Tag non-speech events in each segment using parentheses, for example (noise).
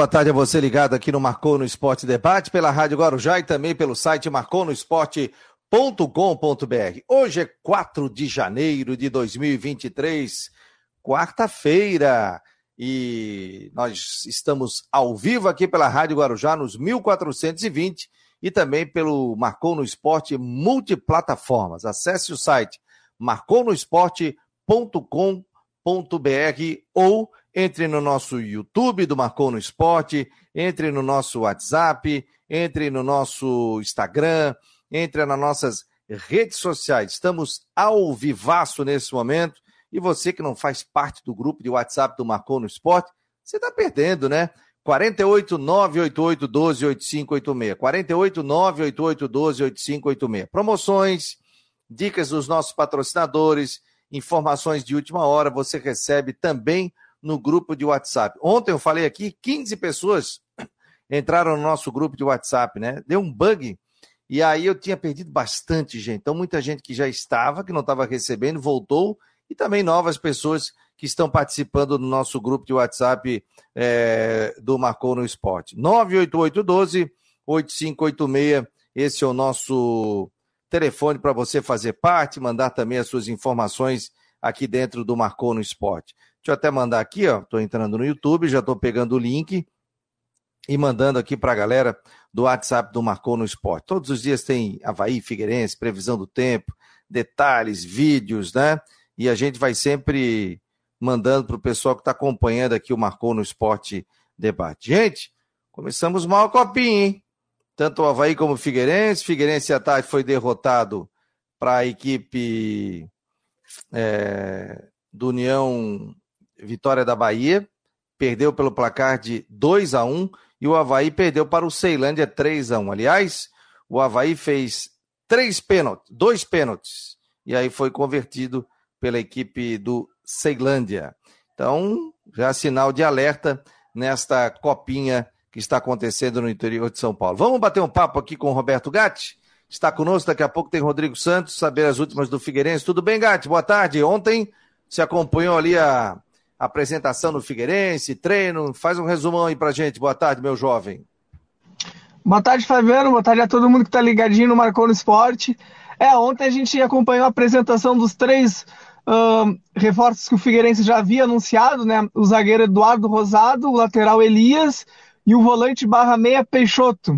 boa tarde a você ligado aqui no Marcou no Esporte Debate, pela Rádio Guarujá e também pelo site marconosport.com.br. Hoje é 4 de janeiro de 2023, quarta-feira, e nós estamos ao vivo aqui pela Rádio Guarujá nos 1420 e também pelo Marcou no Esporte multiplataformas. Acesse o site marconosport.com.br ou entre no nosso YouTube do Marcou no Esporte, entre no nosso WhatsApp, entre no nosso Instagram, entre nas nossas redes sociais. Estamos ao vivaço nesse momento. E você que não faz parte do grupo de WhatsApp do Marcou no Esporte, você está perdendo, né? 48 988 12 8586. 48 988 12 8586. Promoções, dicas dos nossos patrocinadores, informações de última hora, você recebe também no grupo de WhatsApp. Ontem eu falei aqui, 15 pessoas entraram no nosso grupo de WhatsApp, né? Deu um bug e aí eu tinha perdido bastante gente. Então, muita gente que já estava, que não estava recebendo, voltou, e também novas pessoas que estão participando do nosso grupo de WhatsApp é, do Marcou no Esporte. 98812 8586, esse é o nosso telefone para você fazer parte, mandar também as suas informações aqui dentro do Marcou no Esporte. Deixa eu até mandar aqui, ó. Estou entrando no YouTube, já estou pegando o link e mandando aqui para a galera do WhatsApp do Marcou no Esporte. Todos os dias tem Havaí, Figueirense, previsão do tempo, detalhes, vídeos, né? E a gente vai sempre mandando para o pessoal que está acompanhando aqui o Marcou no Esporte Debate. Gente, começamos mal a copinha, hein? Tanto o Havaí como o Figueirense. Figueirense à tarde foi derrotado para a equipe é, do União Vitória da Bahia, perdeu pelo placar de 2 a 1 e o Havaí perdeu para o Ceilândia 3 a 1 Aliás, o Havaí fez três pênaltis, dois pênaltis, e aí foi convertido pela equipe do Ceilândia. Então, já sinal de alerta nesta copinha que está acontecendo no interior de São Paulo. Vamos bater um papo aqui com o Roberto Gatti? Está conosco, daqui a pouco tem Rodrigo Santos, saber as últimas do Figueirense. Tudo bem, Gatti? Boa tarde. Ontem você acompanhou ali a apresentação do Figueirense, treino. Faz um resumão aí pra gente. Boa tarde, meu jovem. Boa tarde, Fabiano. Boa tarde a todo mundo que está ligadinho no Marcou no Esporte. É, ontem a gente acompanhou a apresentação dos três uh, reforços que o Figueirense já havia anunciado, né? O zagueiro Eduardo Rosado, o lateral Elias e o volante barra meia Peixoto.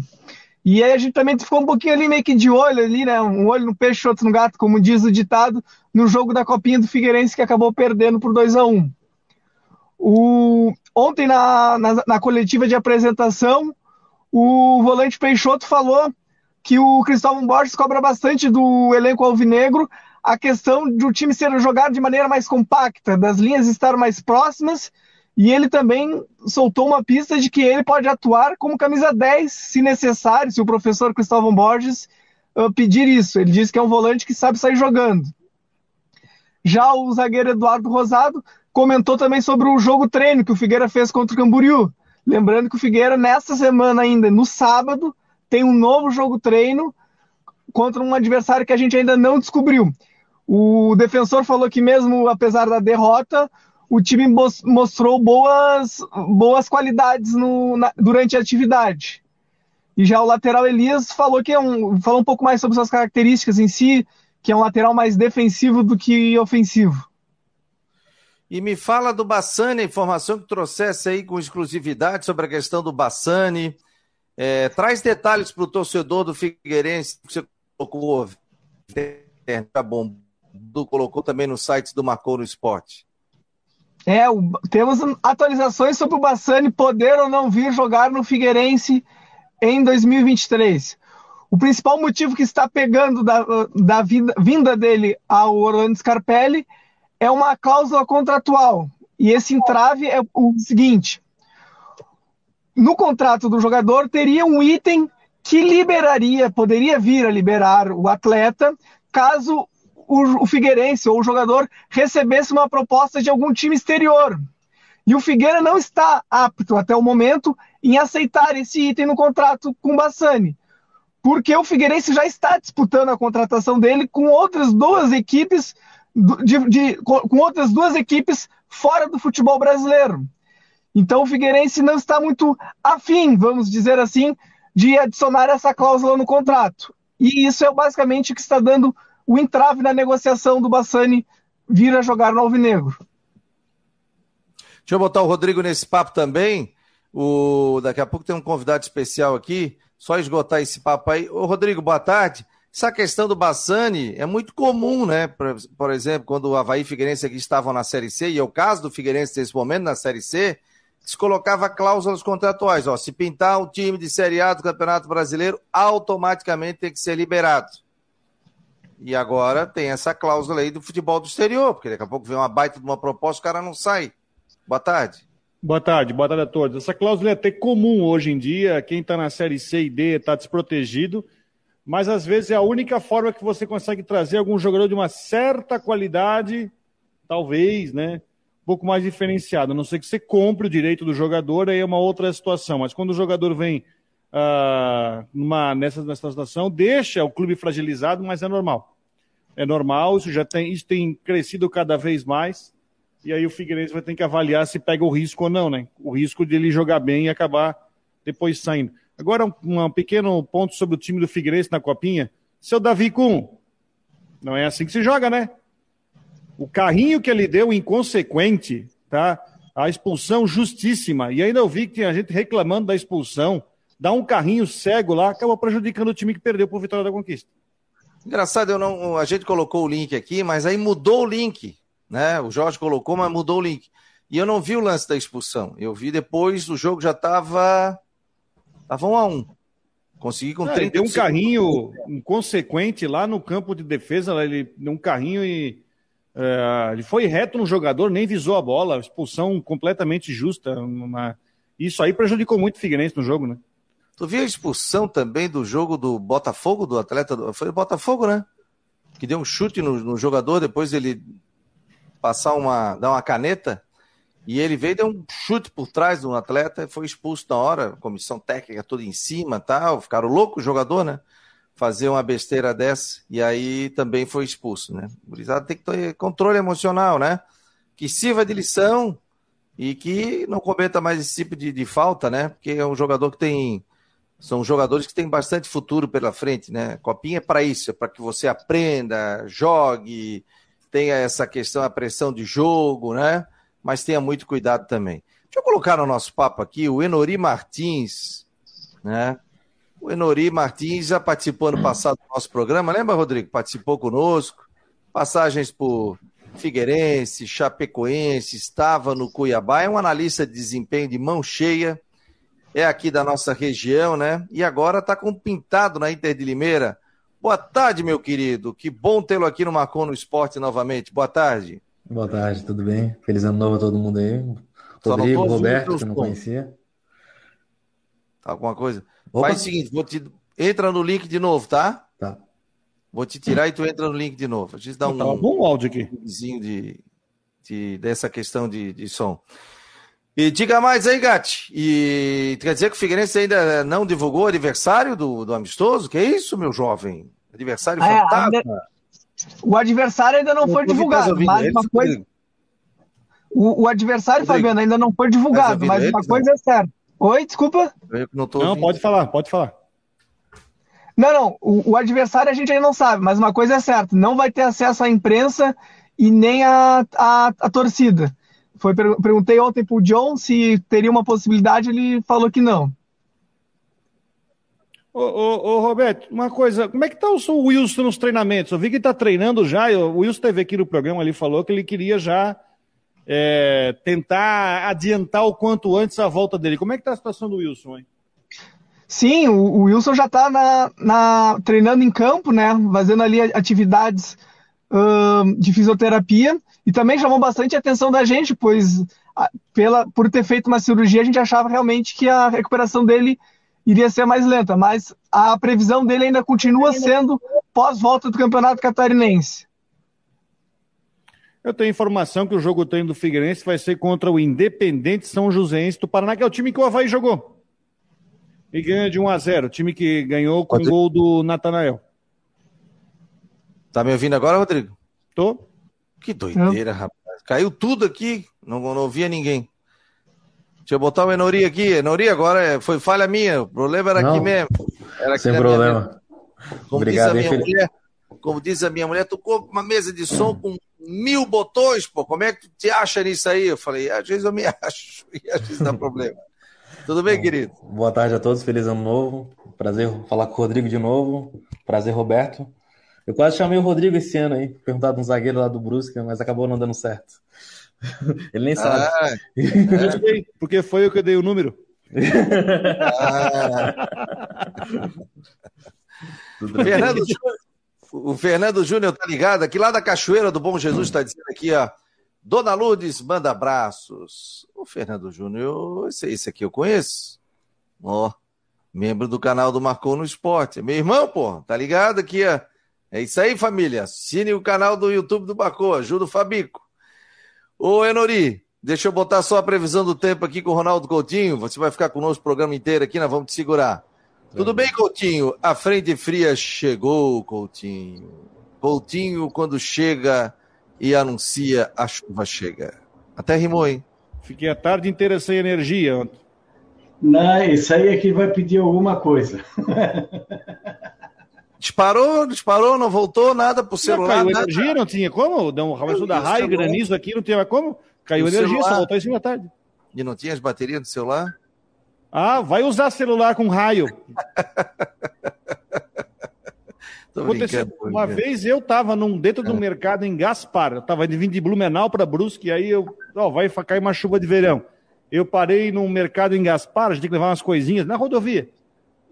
E aí a gente também ficou um pouquinho ali meio que de olho ali, né? Um olho no peixe, outro no gato, como diz o ditado, no jogo da Copinha do Figueirense que acabou perdendo por 2 a 1 um. O... Ontem, na, na, na, coletiva de apresentação, o volante Peixoto falou que o Cristóvão Borges cobra bastante do elenco alvinegro a questão do time ser jogado de maneira mais compacta, das linhas estar mais próximas, e ele também soltou uma pista de que ele pode atuar como camisa 10, se necessário, se o professor Cristóvão Borges uh, pedir isso. Ele disse que é um volante que sabe sair jogando. Já o zagueiro Eduardo Rosado comentou também sobre o jogo treino que o Figueira fez contra o Camboriú. Lembrando que o Figueira, nesta semana ainda, no sábado, tem um novo jogo treino contra um adversário que a gente ainda não descobriu. O defensor falou que, mesmo apesar da derrota, o time mostrou boas, boas qualidades no, na, durante a atividade. E já o lateral Elias falou que é um, falou um pouco mais sobre suas características em si, que é um lateral mais defensivo do que ofensivo. E me fala do Bassani, a informação que trouxesse aí com exclusividade sobre a questão do Bassani. É, traz detalhes para o torcedor do Figueirense que você colocou, tá bom, colocou também no site do Marcou no Esporte. É, o, temos atualizações sobre o Bassani poder ou não vir jogar no Figueirense em 2023. O principal motivo que está pegando da, da vida, vinda dele ao Orlando Scarpelli é uma cláusula contratual. E esse entrave é o seguinte: no contrato do jogador teria um item que liberaria, poderia vir a liberar o atleta caso o, o Figueirense ou o jogador recebesse uma proposta de algum time exterior. E o Figueira não está apto até o momento em aceitar esse item no contrato com o Bassani. Porque o Figueirense já está disputando a contratação dele com outras duas equipes de, de, com outras duas equipes fora do futebol brasileiro. Então o Figueirense não está muito afim, vamos dizer assim, de adicionar essa cláusula no contrato. E isso é basicamente o que está dando o entrave na negociação do Bassani vir a jogar no Alvinegro. Deixa eu botar o Rodrigo nesse papo também. O... Daqui a pouco tem um convidado especial aqui. Só esgotar esse papo aí. Ô, Rodrigo, boa tarde. Essa questão do Bassani é muito comum, né? Por, por exemplo, quando o Havaí e Figueirense aqui estavam na Série C, e é o caso do Figueirense nesse momento na Série C, se colocava cláusulas contratuais. Ó, se pintar um time de Série A do Campeonato Brasileiro, automaticamente tem que ser liberado. E agora tem essa cláusula aí do futebol do exterior, porque daqui a pouco vem uma baita de uma proposta, o cara não sai. Boa tarde. Boa tarde, boa tarde a todos. Essa cláusula é até comum hoje em dia, quem está na série C e D está desprotegido, mas às vezes é a única forma que você consegue trazer algum jogador de uma certa qualidade, talvez, né? Um pouco mais diferenciado. A não ser que você compre o direito do jogador, aí é uma outra situação. Mas quando o jogador vem uh, numa, nessa, nessa situação, deixa o clube fragilizado, mas é normal. É normal, isso já tem, isso tem crescido cada vez mais. E aí o Figueirense vai ter que avaliar se pega o risco ou não, né? O risco de ele jogar bem e acabar depois saindo. Agora, um, um pequeno ponto sobre o time do Figueirense na Copinha. Seu Davi Kuhn, não é assim que se joga, né? O carrinho que ele deu inconsequente, tá? A expulsão justíssima. E ainda eu vi que tinha gente reclamando da expulsão. Dá um carrinho cego lá, acabou prejudicando o time que perdeu por Vitória da Conquista. Engraçado, eu não, a gente colocou o link aqui, mas aí mudou o link, né? O Jorge colocou, mas mudou o link. E eu não vi o lance da expulsão. Eu vi depois, o jogo já estava tava um a um. Consegui com é, 30 Deu um carrinho inconsequente lá no campo de defesa, ele deu um carrinho e é, ele foi reto no jogador, nem visou a bola, expulsão completamente justa. Uma... Isso aí prejudicou muito o Figueirense no jogo, né? Tu viu a expulsão também do jogo do Botafogo, do atleta? Do... Foi o Botafogo, né? Que deu um chute no, no, jogador, depois ele passar uma. dar uma caneta. E ele veio, deu um chute por trás do atleta, foi expulso na hora, comissão técnica toda em cima tal. Ficaram loucos o jogador, né? Fazer uma besteira dessa. E aí também foi expulso, né? O tem que ter controle emocional, né? Que sirva de lição e que não cometa mais esse tipo de, de falta, né? Porque é um jogador que tem são jogadores que têm bastante futuro pela frente, né? Copinha é para isso, é para que você aprenda, jogue, tenha essa questão, a pressão de jogo, né? Mas tenha muito cuidado também. Deixa eu colocar no nosso papo aqui o Enori Martins, né? O Enori Martins já participou no passado do nosso programa, lembra, Rodrigo? Participou conosco. Passagens por Figueirense, Chapecoense, estava no Cuiabá, é um analista de desempenho de mão cheia é aqui da nossa região, né? E agora está com pintado na Inter de Limeira. Boa tarde, meu querido. Que bom tê-lo aqui no Marcon no Esporte novamente. Boa tarde. Boa tarde, tudo bem? Feliz ano novo a todo mundo aí. Rodrigo, Roberto, que eu não conhecia. Alguma coisa? Opa. Faz o seguinte, vou te... entra no link de novo, tá? Tá. Vou te tirar e tu entra no link de novo. A gente dá um, tá um bom áudio aqui. De, de, dessa questão de, de som. E diga mais aí, Gatti. E quer dizer que o Figueirense ainda não divulgou o adversário do, do amistoso? Que é isso, meu jovem? Adversário é, fantasma? O adversário ainda não, foi divulgado, mas uma coisa. O, o adversário, Rodrigo. Fabiano, ainda não foi divulgado, mas uma coisa não. é certa. Oi, desculpa? não, não pode falar, pode falar. Não, não. O, o, adversário a gente ainda não sabe, mas uma coisa é certa: não vai ter acesso à imprensa e nem à a, a, a torcida. Foi, perguntei ontem pro John se teria uma possibilidade, ele falou que não. Ô, ô, ô, Roberto, uma coisa, como é que tá o Wilson nos treinamentos? Eu vi que ele tá treinando já, o Wilson teve aqui no programa, ele falou que ele queria já é, tentar adiantar o quanto antes a volta dele. Como é que tá a situação do Wilson, hein? Sim, o, o Wilson já tá na, na, treinando em campo, né, fazendo ali atividades uh, de fisioterapia, e também chamou bastante a atenção da gente, pois pela, por ter feito uma cirurgia, a gente achava realmente que a recuperação dele iria ser mais lenta, mas a previsão dele ainda continua sendo pós-volta do Campeonato Catarinense. Eu tenho informação que o jogo treino do Figueirense vai ser contra o Independente São Joséense do Paraná, que é o time que o Havaí jogou. E ganha de 1 a 0 o time que ganhou com o gol do Natanael. Tá me ouvindo agora, Rodrigo? Tô. Que doideira, rapaz. Caiu tudo aqui, não, não ouvia ninguém. Deixa eu botar o Enori aqui. Enori agora é, foi falha minha. O problema era Não, aqui mesmo. Era aqui sem problema. Como Obrigado, diz a minha mulher, como diz a minha mulher, tu compra uma mesa de som com mil botões, pô. Como é que tu te acha nisso aí? Eu falei, às vezes eu me (laughs) acho, e às vezes dá problema. Tudo bem, querido? Boa tarde a todos, feliz ano novo. Prazer falar com o Rodrigo de novo. Prazer, Roberto. Eu quase chamei o Rodrigo esse ano aí, perguntado um zagueiro lá do Brusque, mas acabou não dando certo. (laughs) Ele nem sabe. Ah, (laughs) é. porque foi eu que dei o número. Ah. Fernando, o Fernando Júnior tá ligado aqui lá da Cachoeira do Bom Jesus está dizendo aqui, ó. Dona Lourdes manda abraços. O Fernando Júnior, esse, esse aqui eu conheço. Ó, membro do canal do Marcou no Esporte. Meu irmão, pô, tá ligado aqui, ó. É isso aí, família. Assine o canal do YouTube do Marcou, ajuda o Fabico. Ô, Enori, deixa eu botar só a previsão do tempo aqui com o Ronaldo Coutinho. Você vai ficar conosco o programa inteiro aqui, nós vamos te segurar. Tudo bem, Coutinho? A frente fria chegou, Coutinho. Coutinho, quando chega e anuncia, a chuva chega. Até rimou, hein? Fiquei a tarde inteira sem energia ontem. Não, isso aí é que vai pedir alguma coisa. (laughs) Disparou, disparou, não voltou nada pro celular. Não, caiu nada. energia, não tinha como? Deu um começou da raio, granizo aqui, não tinha como. Caiu energia, celular. só voltou em cima da tarde. E não tinha as baterias do celular? Ah, vai usar celular com raio. (laughs) Aconteceu, uma vez eu estava num, dentro do é. mercado em Gaspar, eu estava vindo de Blumenau para Brusque, aí eu, ó, vai cair uma chuva de verão. Eu parei num mercado em Gaspar, a gente tem que levar umas coisinhas na rodovia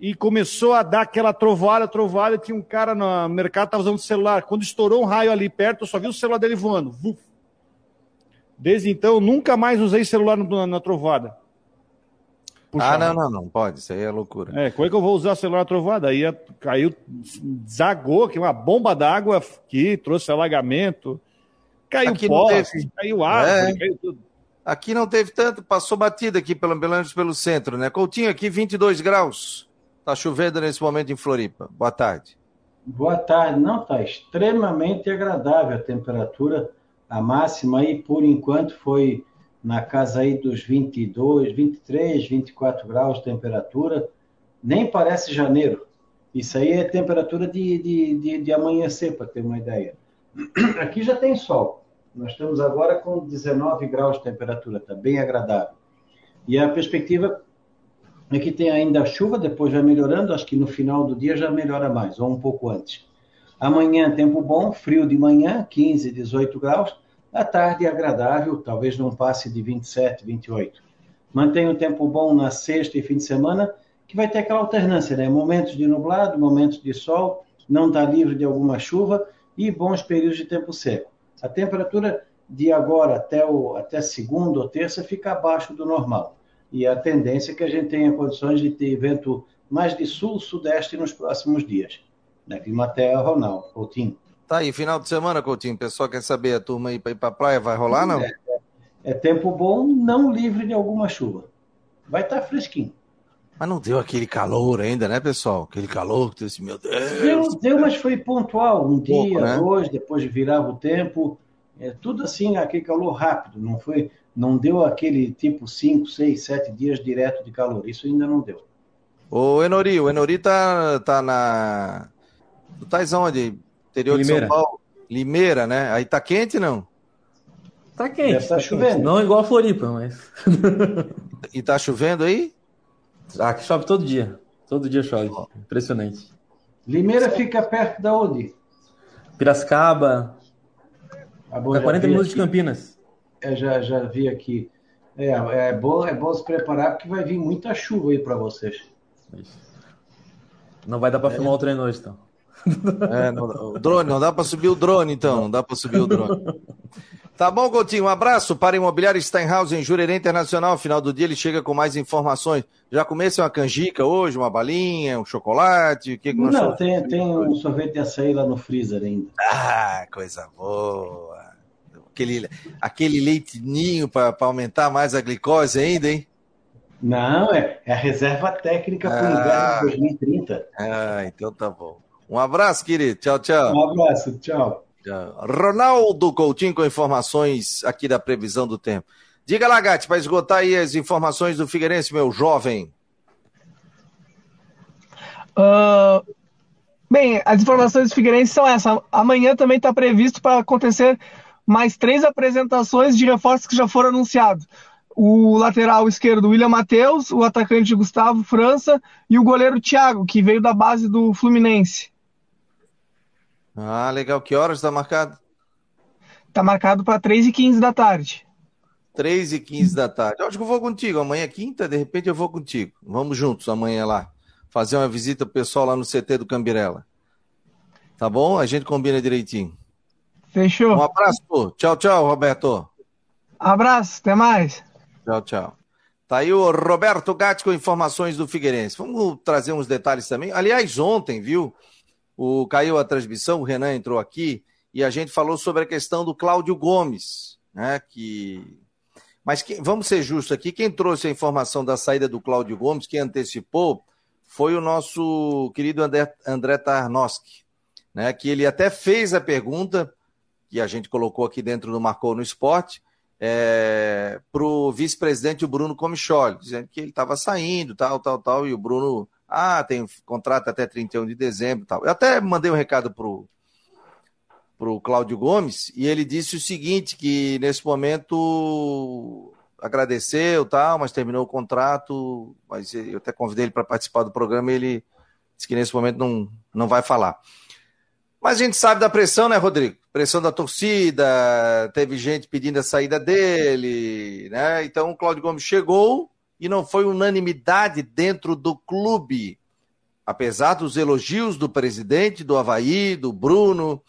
e começou a dar aquela trovoada, trovoada, tinha um cara no mercado, estava usando o celular. Quando estourou um raio ali perto, eu só vi o celular dele voando. Desde então, nunca mais usei celular na, na trovoada. Puxa, ah, não, não, não, pode, isso aí é loucura. É, como é que eu vou usar celular na trovoada? Aí caiu, desagou, que uma bomba d'água aqui, trouxe alagamento, caiu pó, caiu árvore, é. caiu tudo. Aqui não teve tanto, passou batida aqui pelo, pelo centro, né? Coutinho aqui, 22 graus. Está chovendo nesse momento em Floripa. Boa tarde. Boa tarde. Não, está extremamente agradável a temperatura. A máxima aí, por enquanto, foi na casa aí dos 22, 23, 24 graus de temperatura. Nem parece janeiro. Isso aí é temperatura de, de, de, de amanhecer, para ter uma ideia. (clears throat) Aqui já tem sol. Nós estamos agora com 19 graus de temperatura, está bem agradável. E a perspectiva Aqui tem ainda chuva, depois vai melhorando, acho que no final do dia já melhora mais, ou um pouco antes. Amanhã, tempo bom, frio de manhã, 15, 18 graus. À tarde, agradável, talvez não passe de 27, 28. Mantém o tempo bom na sexta e fim de semana, que vai ter aquela alternância, né? Momentos de nublado, momentos de sol, não está livre de alguma chuva e bons períodos de tempo seco. A temperatura de agora até, o, até segunda ou terça fica abaixo do normal e a tendência é que a gente tenha condições de ter vento mais de sul-sudeste nos próximos dias. Né? Climaterra, Ronaldo, Coutinho. Tá aí, final de semana, Coutinho. O pessoal quer saber, a turma aí para ir para a praia, vai rolar, não? É, é, tempo bom, não livre de alguma chuva. Vai estar tá fresquinho. Mas não deu aquele calor ainda, né, pessoal? Aquele calor que disse, meu Deus. Deu, deu, mas foi pontual. Um, um dia, pouco, né? dois, depois virava o tempo. É, tudo assim, aquele calor rápido. Não foi não deu aquele tipo 5, 6, 7 dias direto de calor. Isso ainda não deu. O Enori, o Enori tá, tá na. Tu tá onde? Interior Limeira. de São Paulo? Limeira, né? Aí tá quente, não? Tá quente. Deve tá, tá chovendo. Quente. Não igual a Floripa, mas. (laughs) e tá chovendo aí? Aqui chove todo dia. Todo dia chove. Impressionante. Limeira fica perto da onde? Piracicaba. Ah, bom, 40 minutos aqui. de Campinas eu já, já vi aqui. É, é, bom, é bom se preparar porque vai vir muita chuva aí para vocês. Não vai dar para é. filmar o treino hoje, então. É, não, o drone, não dá para subir o drone, então. Não dá para subir o drone. Tá bom, Coutinho. Um abraço para Imobiliário Steinhaus em Jurerê Internacional. Final do dia ele chega com mais informações. Já comece uma canjica hoje, uma balinha, um chocolate? O que, que Não, tem, tem um sorvete de açaí lá no freezer ainda. Ah, coisa boa aquele, aquele leitinho para aumentar mais a glicose ainda, hein? Não, é, é a reserva técnica para o ah, inverno de 2030. Ah, então tá bom. Um abraço, querido. Tchau, tchau. Um abraço, tchau. tchau. Ronaldo Coutinho com informações aqui da previsão do tempo. Diga lá, Gatti, para esgotar aí as informações do Figueirense, meu jovem. Uh, bem, as informações do Figueirense são essas. Amanhã também está previsto para acontecer mais três apresentações de reforços que já foram anunciados. O lateral esquerdo, William Matheus, o atacante Gustavo França e o goleiro Thiago, que veio da base do Fluminense. Ah, legal. Que horas está marcado? Está marcado para 3h15 da tarde. 3 e 15 da tarde. acho que eu vou contigo. Amanhã é quinta, de repente eu vou contigo. Vamos juntos amanhã lá. Fazer uma visita pro pessoal lá no CT do Cambirela. Tá bom? A gente combina direitinho. Fechou. Um abraço. Tchau, tchau, Roberto. Abraço, até mais. Tchau, tchau. Tá aí o Roberto Gatti com informações do Figueirense. Vamos trazer uns detalhes também. Aliás, ontem, viu? O caiu a transmissão, o Renan entrou aqui e a gente falou sobre a questão do Cláudio Gomes, né? Que mas que, vamos ser justos aqui, quem trouxe a informação da saída do Cláudio Gomes, quem antecipou, foi o nosso querido André, André Tarnowski, né? Que ele até fez a pergunta que a gente colocou aqui dentro do Marcou no Esporte, é, para o vice-presidente Bruno Comicholi, dizendo que ele estava saindo, tal, tal, tal, e o Bruno, ah, tem contrato até 31 de dezembro tal. Eu até mandei um recado para o Cláudio Gomes, e ele disse o seguinte, que nesse momento agradeceu, tal, mas terminou o contrato, mas eu até convidei ele para participar do programa e ele disse que nesse momento não, não vai falar. Mas a gente sabe da pressão, né, Rodrigo? Pressão da torcida, teve gente pedindo a saída dele, né? Então o Cláudio Gomes chegou e não foi unanimidade dentro do clube. Apesar dos elogios do presidente, do Havaí, do Bruno,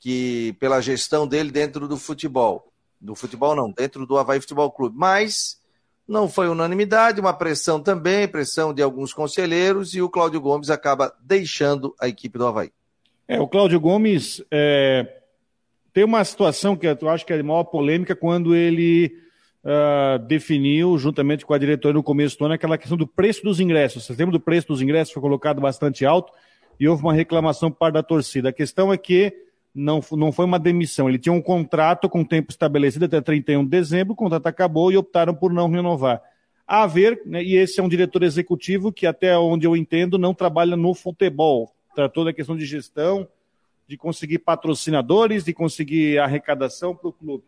que pela gestão dele dentro do futebol. Do futebol não, dentro do Havaí Futebol Clube. Mas não foi unanimidade, uma pressão também, pressão de alguns conselheiros, e o Cláudio Gomes acaba deixando a equipe do Havaí. É, o Cláudio Gomes é, tem uma situação que eu acho que é a maior polêmica quando ele uh, definiu, juntamente com a diretoria no começo do ano, aquela questão do preço dos ingressos. Você lembra do preço dos ingressos? Foi colocado bastante alto e houve uma reclamação por parte da torcida. A questão é que não, não foi uma demissão. Ele tinha um contrato com tempo estabelecido até 31 de dezembro, o contrato acabou e optaram por não renovar. A ver, né, e esse é um diretor executivo que, até onde eu entendo, não trabalha no futebol tratou da questão de gestão, de conseguir patrocinadores, de conseguir arrecadação para o clube.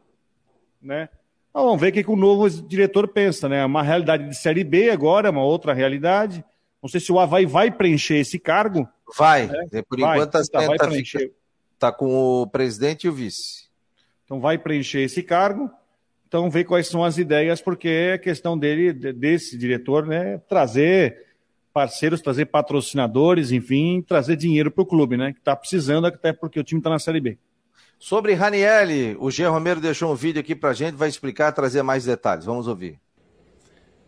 Né? Então, vamos ver o que, que o novo diretor pensa, né? Uma realidade de Série B agora, uma outra realidade. Não sei se o Havaí vai preencher esse cargo. Vai, né? por vai, enquanto está tá, tá. Tá com o presidente e o vice. Então vai preencher esse cargo. Então ver quais são as ideias, porque é questão dele, desse diretor, né, trazer parceiros, trazer patrocinadores, enfim, trazer dinheiro para o clube, né? Que está precisando, até porque o time está na Série B. Sobre Ranielli, o Jean Romero deixou um vídeo aqui para a gente, vai explicar, trazer mais detalhes. Vamos ouvir.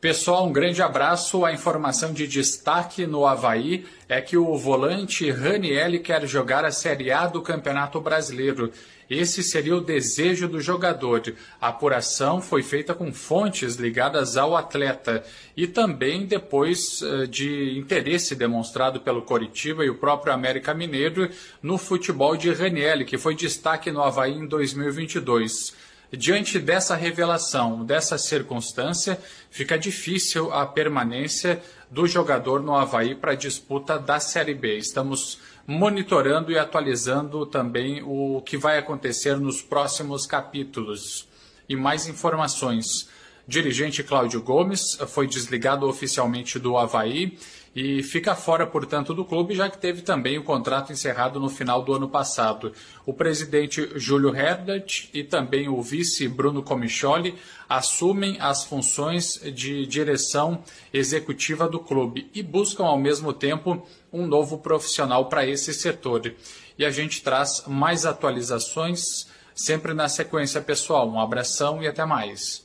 Pessoal, um grande abraço. A informação de destaque no Havaí é que o volante Ranielli quer jogar a Série A do Campeonato Brasileiro. Esse seria o desejo do jogador. A apuração foi feita com fontes ligadas ao atleta e também depois eh, de interesse demonstrado pelo Coritiba e o próprio América Mineiro no futebol de Ranielli, que foi destaque no Havaí em 2022. Diante dessa revelação, dessa circunstância, fica difícil a permanência do jogador no Havaí para a disputa da Série B. Estamos monitorando e atualizando também o que vai acontecer nos próximos capítulos. E mais informações. Dirigente Cláudio Gomes foi desligado oficialmente do Havaí e fica fora, portanto, do clube, já que teve também o contrato encerrado no final do ano passado. O presidente Júlio Herdat e também o vice Bruno Comicholi assumem as funções de direção executiva do clube e buscam, ao mesmo tempo, um novo profissional para esse setor. E a gente traz mais atualizações sempre na sequência, pessoal. Um abração e até mais.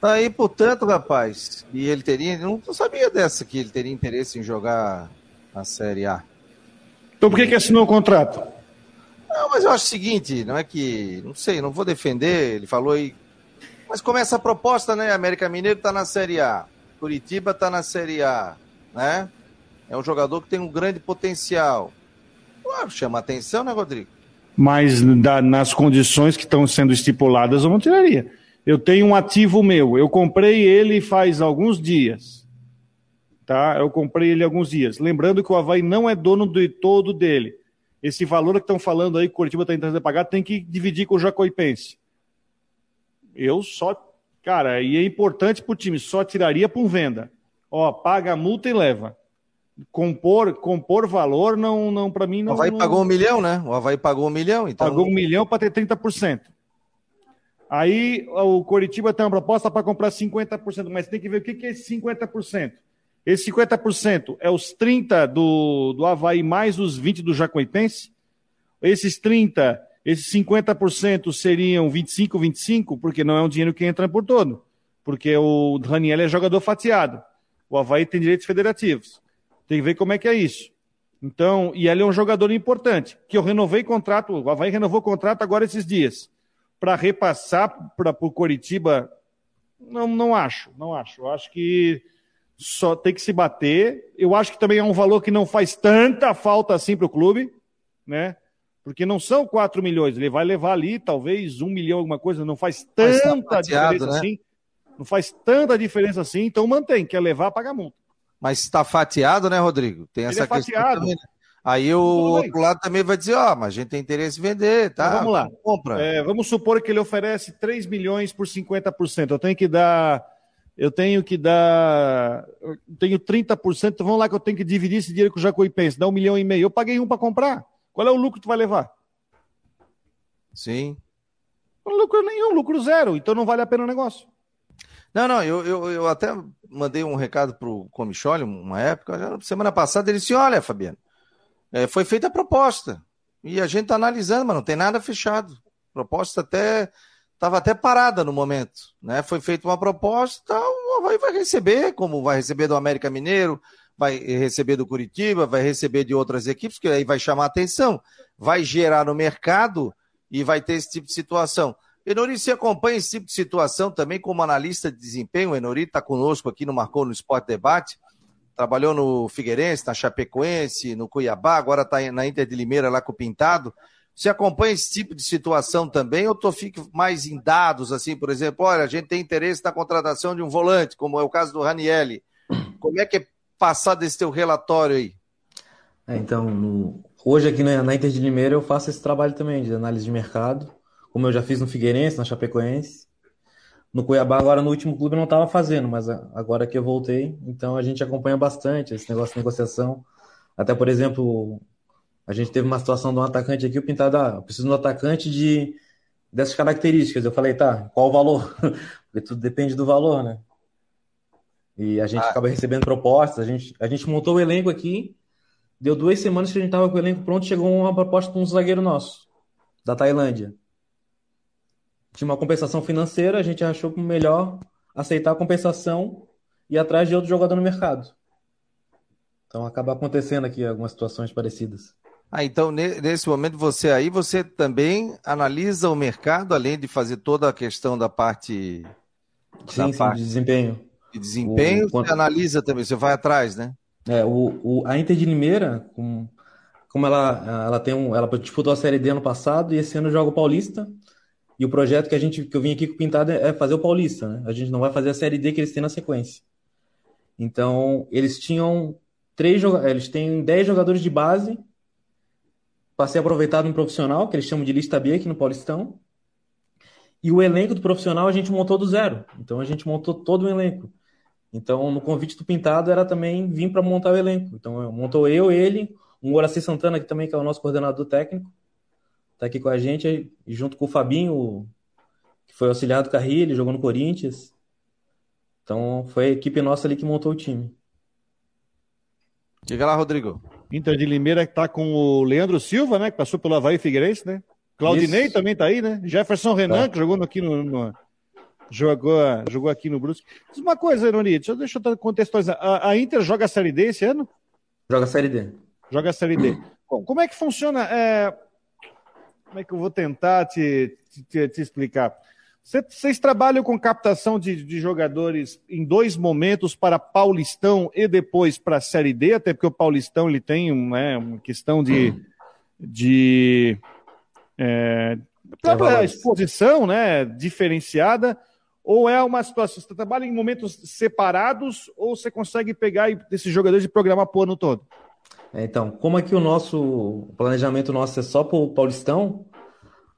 Tá aí, portanto, rapaz, e ele teria, não sabia dessa que ele teria interesse em jogar a Série A. Então por que, que assinou o contrato? Não, mas eu acho o seguinte, não é que, não sei, não vou defender, ele falou aí, mas começa a proposta, né, América Mineiro tá na Série A, Curitiba tá na Série A, né, é um jogador que tem um grande potencial. Claro, chama atenção, né, Rodrigo? Mas da, nas condições que estão sendo estipuladas, eu não tiraria. Eu tenho um ativo meu, eu comprei ele faz alguns dias. Tá? Eu comprei ele alguns dias. Lembrando que o Havaí não é dono de todo dele. Esse valor que estão falando aí que o Curitiba está tentando pagar tem que dividir com o Jacoipense. Eu só. Cara, e é importante para o time, só tiraria por venda. Ó, paga a multa e leva compor, compor valor não, não para mim não. O Havaí não... pagou um milhão, né? O Havaí pagou um milhão, então. Pagou um milhão para ter 30%. Aí o Coritiba tem uma proposta para comprar 50%, mas tem que ver o que é esse 50%. Esse 50% é os 30 do, do Havaí mais os 20 do Jacuipense. Esses 30, esses 50% seriam 25, 25, porque não é um dinheiro que entra por todo. Porque o Raniel é jogador fatiado. O Havaí tem direitos federativos. Tem que ver como é que é isso. Então, e ele é um jogador importante, que eu renovei contrato, o Havaí renovou contrato agora esses dias. Para repassar para o Coritiba, não, não acho, não acho. Eu acho que só tem que se bater. Eu acho que também é um valor que não faz tanta falta assim para o clube, né? Porque não são 4 milhões, ele vai levar ali talvez um milhão, alguma coisa, não faz tanta diferença né? assim. Não faz tanta diferença assim, então mantém, quer levar, paga multa. Mas está fatiado, né, Rodrigo? Tem essa é questão também, né? Aí o outro lado também vai dizer, ó, oh, mas a gente tem interesse em vender, tá? Então, vamos lá. Compra. É, vamos supor que ele oferece 3 milhões por 50%. Eu tenho que dar. Eu tenho que dar. Eu tenho 30%. Então vamos lá que eu tenho que dividir esse dinheiro com o Jacuipense, dá um milhão e meio. Eu paguei um para comprar. Qual é o lucro que tu vai levar? Sim. Não lucro nenhum, lucro zero. Então não vale a pena o negócio. Não, não, eu, eu, eu até mandei um recado pro Comicholi uma época, semana passada, ele disse: olha, Fabiano, é, foi feita a proposta. E a gente está analisando, mas não tem nada fechado. Proposta até estava até parada no momento. Né? Foi feita uma proposta, o vai receber, como vai receber do América Mineiro, vai receber do Curitiba, vai receber de outras equipes, que aí vai chamar atenção, vai gerar no mercado e vai ter esse tipo de situação. Enori, você acompanha esse tipo de situação também como analista de desempenho? Enori está conosco aqui no Marcou no Esporte Debate. Trabalhou no Figueirense, na Chapecoense, no Cuiabá, agora está na Inter de Limeira lá com o Pintado. Você acompanha esse tipo de situação também ou tu fica mais em dados, assim, por exemplo, olha, a gente tem interesse na contratação de um volante, como é o caso do Ranielli. Como é que é passar desse teu relatório aí? É, então, no... hoje aqui na Inter de Limeira eu faço esse trabalho também de análise de mercado como eu já fiz no Figueirense, na Chapecoense. No Cuiabá, agora no último clube, eu não estava fazendo, mas agora que eu voltei, então a gente acompanha bastante esse negócio de negociação. Até, por exemplo, a gente teve uma situação de um atacante aqui, o Pintado, ah, eu preciso de um atacante de, dessas características. Eu falei, tá, qual o valor? (laughs) Porque tudo depende do valor, né? E a gente ah. acaba recebendo propostas, a gente, a gente montou o elenco aqui, deu duas semanas que a gente estava com o elenco pronto, chegou uma proposta para um zagueiro nosso, da Tailândia tinha uma compensação financeira, a gente achou melhor aceitar a compensação e ir atrás de outro jogador no mercado. Então acaba acontecendo aqui algumas situações parecidas. Ah, então nesse momento você aí, você também analisa o mercado, além de fazer toda a questão da parte, sim, da sim, parte de desempenho. De desempenho, o, você analisa também, você vai atrás, né? É, o, o, a Inter de Limeira, com, como ela, ela tem um, ela disputou a Série D ano passado e esse ano joga o Paulista. E o projeto que a gente que eu vim aqui com o Pintado é fazer o Paulista, né? A gente não vai fazer a série D que eles têm na sequência. Então, eles tinham três eles têm 10 jogadores de base para ser aproveitado no profissional, que eles chamam de lista B aqui no Paulistão. E o elenco do profissional a gente montou do zero. Então a gente montou todo o elenco. Então, no convite do Pintado era também vir para montar o elenco. Então, montou eu, ele, um Horaci Santana, que também que é o nosso coordenador técnico, tá aqui com a gente, junto com o Fabinho, que foi auxiliar do Carrilho, jogou no Corinthians. Então foi a equipe nossa ali que montou o time. Diga lá, Rodrigo. Inter de Limeira que tá com o Leandro Silva, né? Que passou pelo Havaí Figueirense, né? Claudinei Isso. também tá aí, né? Jefferson Renan, tá. que jogou aqui no, no, jogou, jogou aqui no Brusque. Diz uma coisa, Ironi, deixa, deixa eu contextualizar. A, a, Inter joga a Série D esse ano? Joga a Série D. Joga a Série D. como é que funciona? É, como é que eu vou tentar te, te, te explicar? Vocês trabalham com captação de, de, jogadores em dois momentos para Paulistão e depois para a Série D, até porque o Paulistão ele tem né, uma questão de, de É, própria exposição, né, diferenciada, ou é uma situação, você trabalha em momentos separados, ou você consegue pegar esses jogadores e programar o ano todo? É, então, como aqui o nosso o planejamento nosso é só para o Paulistão,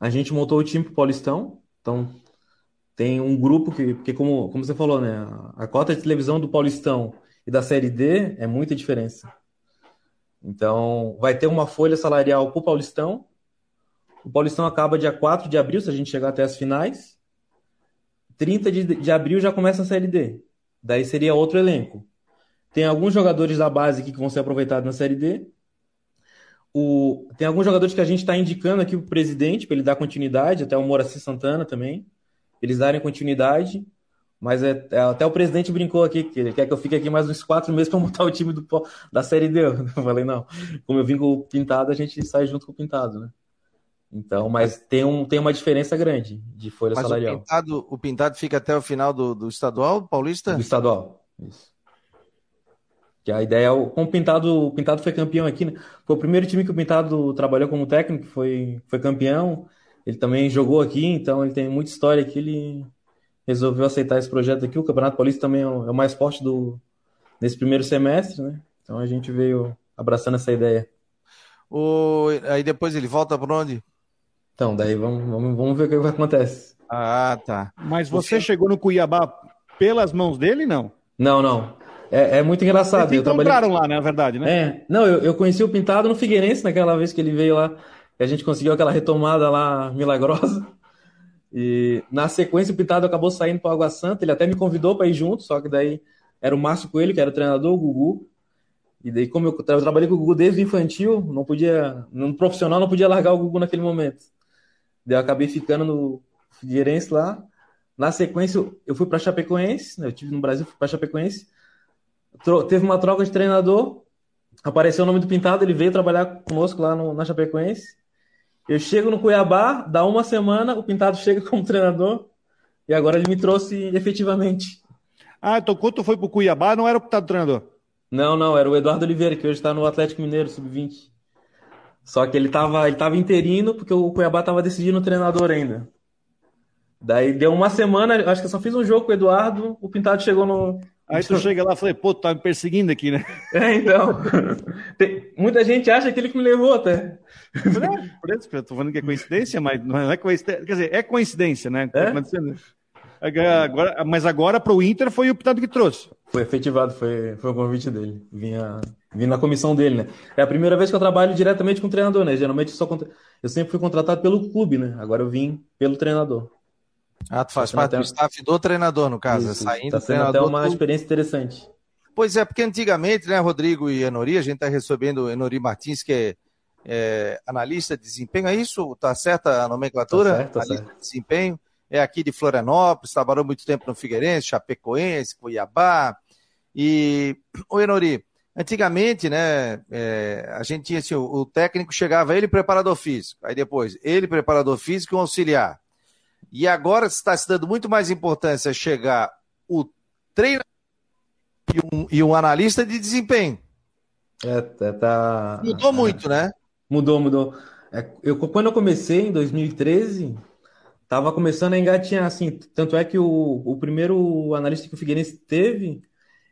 a gente montou o time para o Paulistão, então tem um grupo que, porque como, como você falou, né, a cota de televisão do Paulistão e da Série D é muita diferença. Então, vai ter uma folha salarial para o Paulistão, o Paulistão acaba dia 4 de abril, se a gente chegar até as finais. 30 de, de abril já começa a Série D. Daí seria outro elenco. Tem alguns jogadores da base aqui que vão ser aproveitados na Série D. O, tem alguns jogadores que a gente está indicando aqui para o presidente, para ele dar continuidade, até o Moraci Santana também, eles darem continuidade. Mas é, é, até o presidente brincou aqui, que ele quer que eu fique aqui mais uns quatro meses para (laughs) montar o time do, da Série D. (laughs) Eu falei, não. Como eu vim com o Pintado, a gente sai junto com o Pintado, né? Então, mas tem, um, tem uma diferença grande de folha mas salarial. O pintado, o pintado fica até o final do, do estadual, paulista? Do estadual, isso. Que a ideia é, como o Pintado, o Pintado foi campeão aqui, né? Foi o primeiro time que o Pintado trabalhou como técnico, foi, foi campeão. Ele também jogou aqui, então ele tem muita história aqui. Ele resolveu aceitar esse projeto aqui. O Campeonato Paulista também é o, é o mais forte do, nesse primeiro semestre, né? Então a gente veio abraçando essa ideia. O, aí depois ele volta para onde? Então, daí vamos, vamos, vamos ver o que acontece. Ah, tá. Mas você chegou no Cuiabá pelas mãos dele, não? Não, não. É, é muito engraçado. Eles encontraram trabalhei... lá, né, na verdade, né? É. Não, eu, eu conheci o Pintado no Figueirense naquela vez que ele veio lá. E a gente conseguiu aquela retomada lá milagrosa. E na sequência o Pintado acabou saindo para Água Santa. Ele até me convidou para ir junto, só que daí era o Márcio Coelho, que era o treinador, o Gugu. E daí, como eu, eu trabalhei com o Gugu desde o infantil, não podia, no profissional, não podia largar o Gugu naquele momento. Daí eu acabei ficando no Figueirense lá. Na sequência, eu fui para Chapecoense, né? eu tive no Brasil, fui para Chapecoense. Teve uma troca de treinador, apareceu o nome do Pintado, ele veio trabalhar conosco lá no, na Chapecoense. Eu chego no Cuiabá, dá uma semana, o Pintado (laughs) chega como treinador e agora ele me trouxe efetivamente. Ah, então quando tu foi pro Cuiabá, não era o Pintado treinador? Não, não, era o Eduardo Oliveira, que hoje está no Atlético Mineiro, sub-20. Só que ele tava, ele tava interino porque o Cuiabá tava decidindo o treinador ainda. Daí deu uma semana, acho que eu só fiz um jogo com o Eduardo, o Pintado chegou no. Aí tu chega lá e falei, pô, tá me perseguindo aqui, né? (laughs) É, então. Tem, muita gente acha que ele que me levou até. É, por isso, eu tô falando que é coincidência, mas não é coincidência. Quer dizer, é coincidência, né? É? Agora, mas agora para o Inter foi o Pintado que trouxe. Foi efetivado, foi, foi o convite dele. Vinha, vinha na comissão dele, né? É a primeira vez que eu trabalho diretamente com o treinador, né? Geralmente eu, só contra... eu sempre fui contratado pelo clube, né? Agora eu vim pelo treinador. Ah, tu faz tá parte do staff do treinador, no caso, Isso, saindo tá sendo até uma experiência interessante. Pois é, porque antigamente, né, Rodrigo e Enori, a gente está recebendo o Enori Martins, que é, é, analista de desempenho, é isso? Tá certa a nomenclatura? Tá certo, tá analista certo. de desempenho é aqui de Florianópolis, trabalhou muito tempo no Figueirense, Chapecoense, Cuiabá. E, o Enori, antigamente, né, é, a gente tinha assim, o, o, técnico chegava ele preparador físico, aí depois ele preparador físico e um auxiliar. E agora está se dando muito mais importância chegar o treinador e um, e um analista de desempenho. É, tá, tá mudou é, muito, né? Mudou, mudou. É, eu, quando eu comecei em 2013, tava começando a engatinhar, assim. Tanto é que o, o primeiro analista que o Figueirense teve,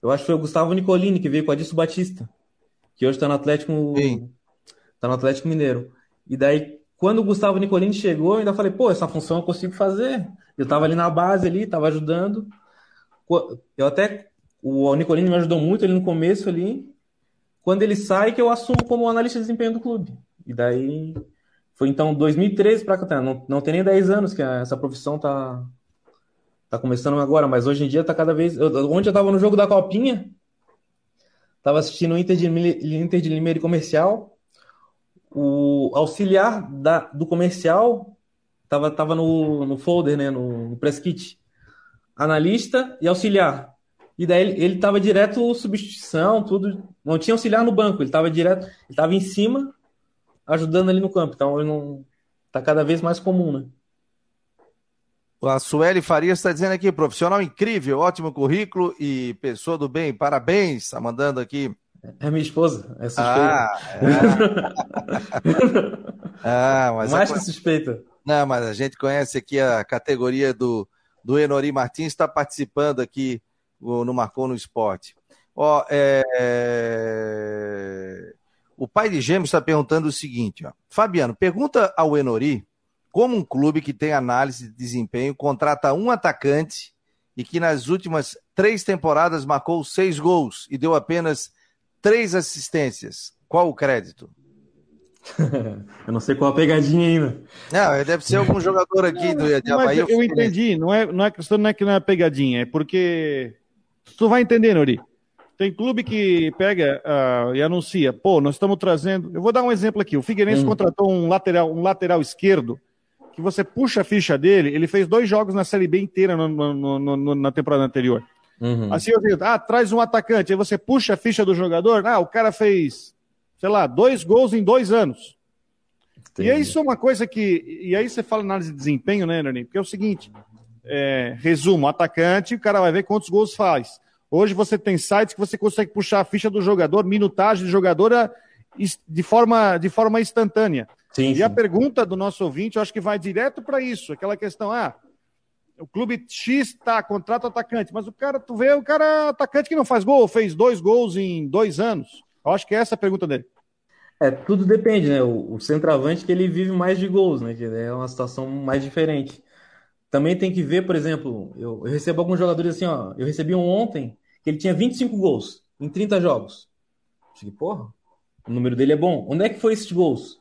eu acho que foi o Gustavo Nicolini, que veio com a Adilson Batista, que hoje está no Atlético. Sim. Tá no Atlético Mineiro. E daí, quando o Gustavo Nicolini chegou, eu ainda falei, pô, essa função eu consigo fazer. Eu tava ali na base ali, tava ajudando. Eu até. O Nicolini me ajudou muito ali no começo ali. Quando ele sai, que eu assumo como analista de desempenho do clube. E daí foi então 2013 para cá, não, não tem nem 10 anos que essa profissão tá, tá começando agora, mas hoje em dia tá cada vez. Eu, onde eu tava no jogo da Copinha, tava assistindo o Inter de, Inter de Limeira comercial, o auxiliar da, do comercial tava, tava no, no folder, né, no, no press kit, analista e auxiliar. E daí ele, ele tava direto substituição, tudo. Não tinha auxiliar no banco, ele tava direto, ele tava em cima ajudando ali no campo. Então ele não tá cada vez mais comum, né? A Sueli Farias está dizendo aqui, profissional incrível, ótimo currículo e pessoa do bem, parabéns, está mandando aqui. É minha esposa, é suspeita. Ah, Ah, mas Mais a... que suspeita. Não, mas a gente conhece aqui a categoria do, do Enori Martins, está participando aqui no Marcou no Esporte. Ó, é... O pai de Gêmeos está perguntando o seguinte, ó. Fabiano, pergunta ao Enori como um clube que tem análise de desempenho contrata um atacante e que nas últimas três temporadas marcou seis gols e deu apenas três assistências. Qual o crédito? (laughs) eu não sei qual a pegadinha ainda. Não, deve ser algum jogador aqui não, do de Havaí. Eu, eu entendi, não é, não é questão não é que não é pegadinha, é porque tu vai entender, Nori. Tem clube que pega uh, e anuncia, pô, nós estamos trazendo. Eu vou dar um exemplo aqui. O Figueirense hum. contratou um lateral, um lateral esquerdo que você puxa a ficha dele, ele fez dois jogos na Série B inteira no, no, no, na temporada anterior. Uhum. Assim eu digo, ah, traz um atacante, aí você puxa a ficha do jogador, ah, o cara fez, sei lá, dois gols em dois anos. Entendi. E isso é uma coisa que. E aí você fala análise de desempenho, né, Nernin? Porque é o seguinte: é, resumo, atacante, o cara vai ver quantos gols faz. Hoje você tem sites que você consegue puxar a ficha do jogador, minutagem do jogador de forma, de forma instantânea. Sim, e sim. a pergunta do nosso ouvinte, eu acho que vai direto para isso, aquela questão, ah, o clube X tá, contrata atacante, mas o cara, tu vê o cara atacante que não faz gol, fez dois gols em dois anos. Eu acho que é essa a pergunta dele. É, tudo depende, né? O, o centroavante que ele vive mais de gols, né? Que é uma situação mais diferente. Também tem que ver, por exemplo, eu, eu recebo alguns jogadores assim, ó. Eu recebi um ontem que ele tinha 25 gols em 30 jogos. Eu porra, o número dele é bom. Onde é que foi esses gols?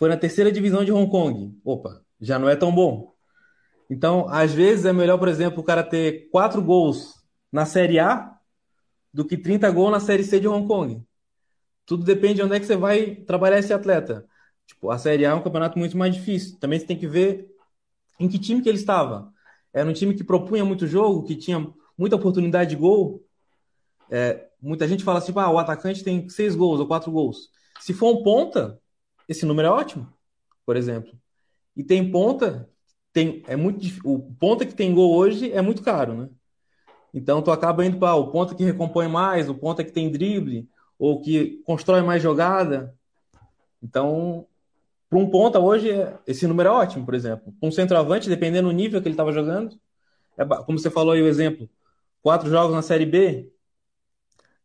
foi na terceira divisão de Hong Kong. Opa, já não é tão bom. Então, às vezes é melhor, por exemplo, o cara ter quatro gols na Série A do que 30 gols na Série C de Hong Kong. Tudo depende de onde é que você vai trabalhar esse atleta. Tipo, a Série A é um campeonato muito mais difícil. Também você tem que ver em que time que ele estava. Era um time que propunha muito jogo, que tinha muita oportunidade de gol. É, muita gente fala assim, ah, o atacante tem seis gols ou quatro gols. Se for um ponta, esse número é ótimo, por exemplo. E tem ponta, tem, é muito o ponta que tem gol hoje é muito caro, né? Então tu acaba indo para o ponta que recompõe mais, o ponta que tem drible, ou que constrói mais jogada. Então, para um ponta hoje, esse número é ótimo, por exemplo. Um centroavante, dependendo do nível que ele estava jogando, é, como você falou aí o exemplo, quatro jogos na Série B,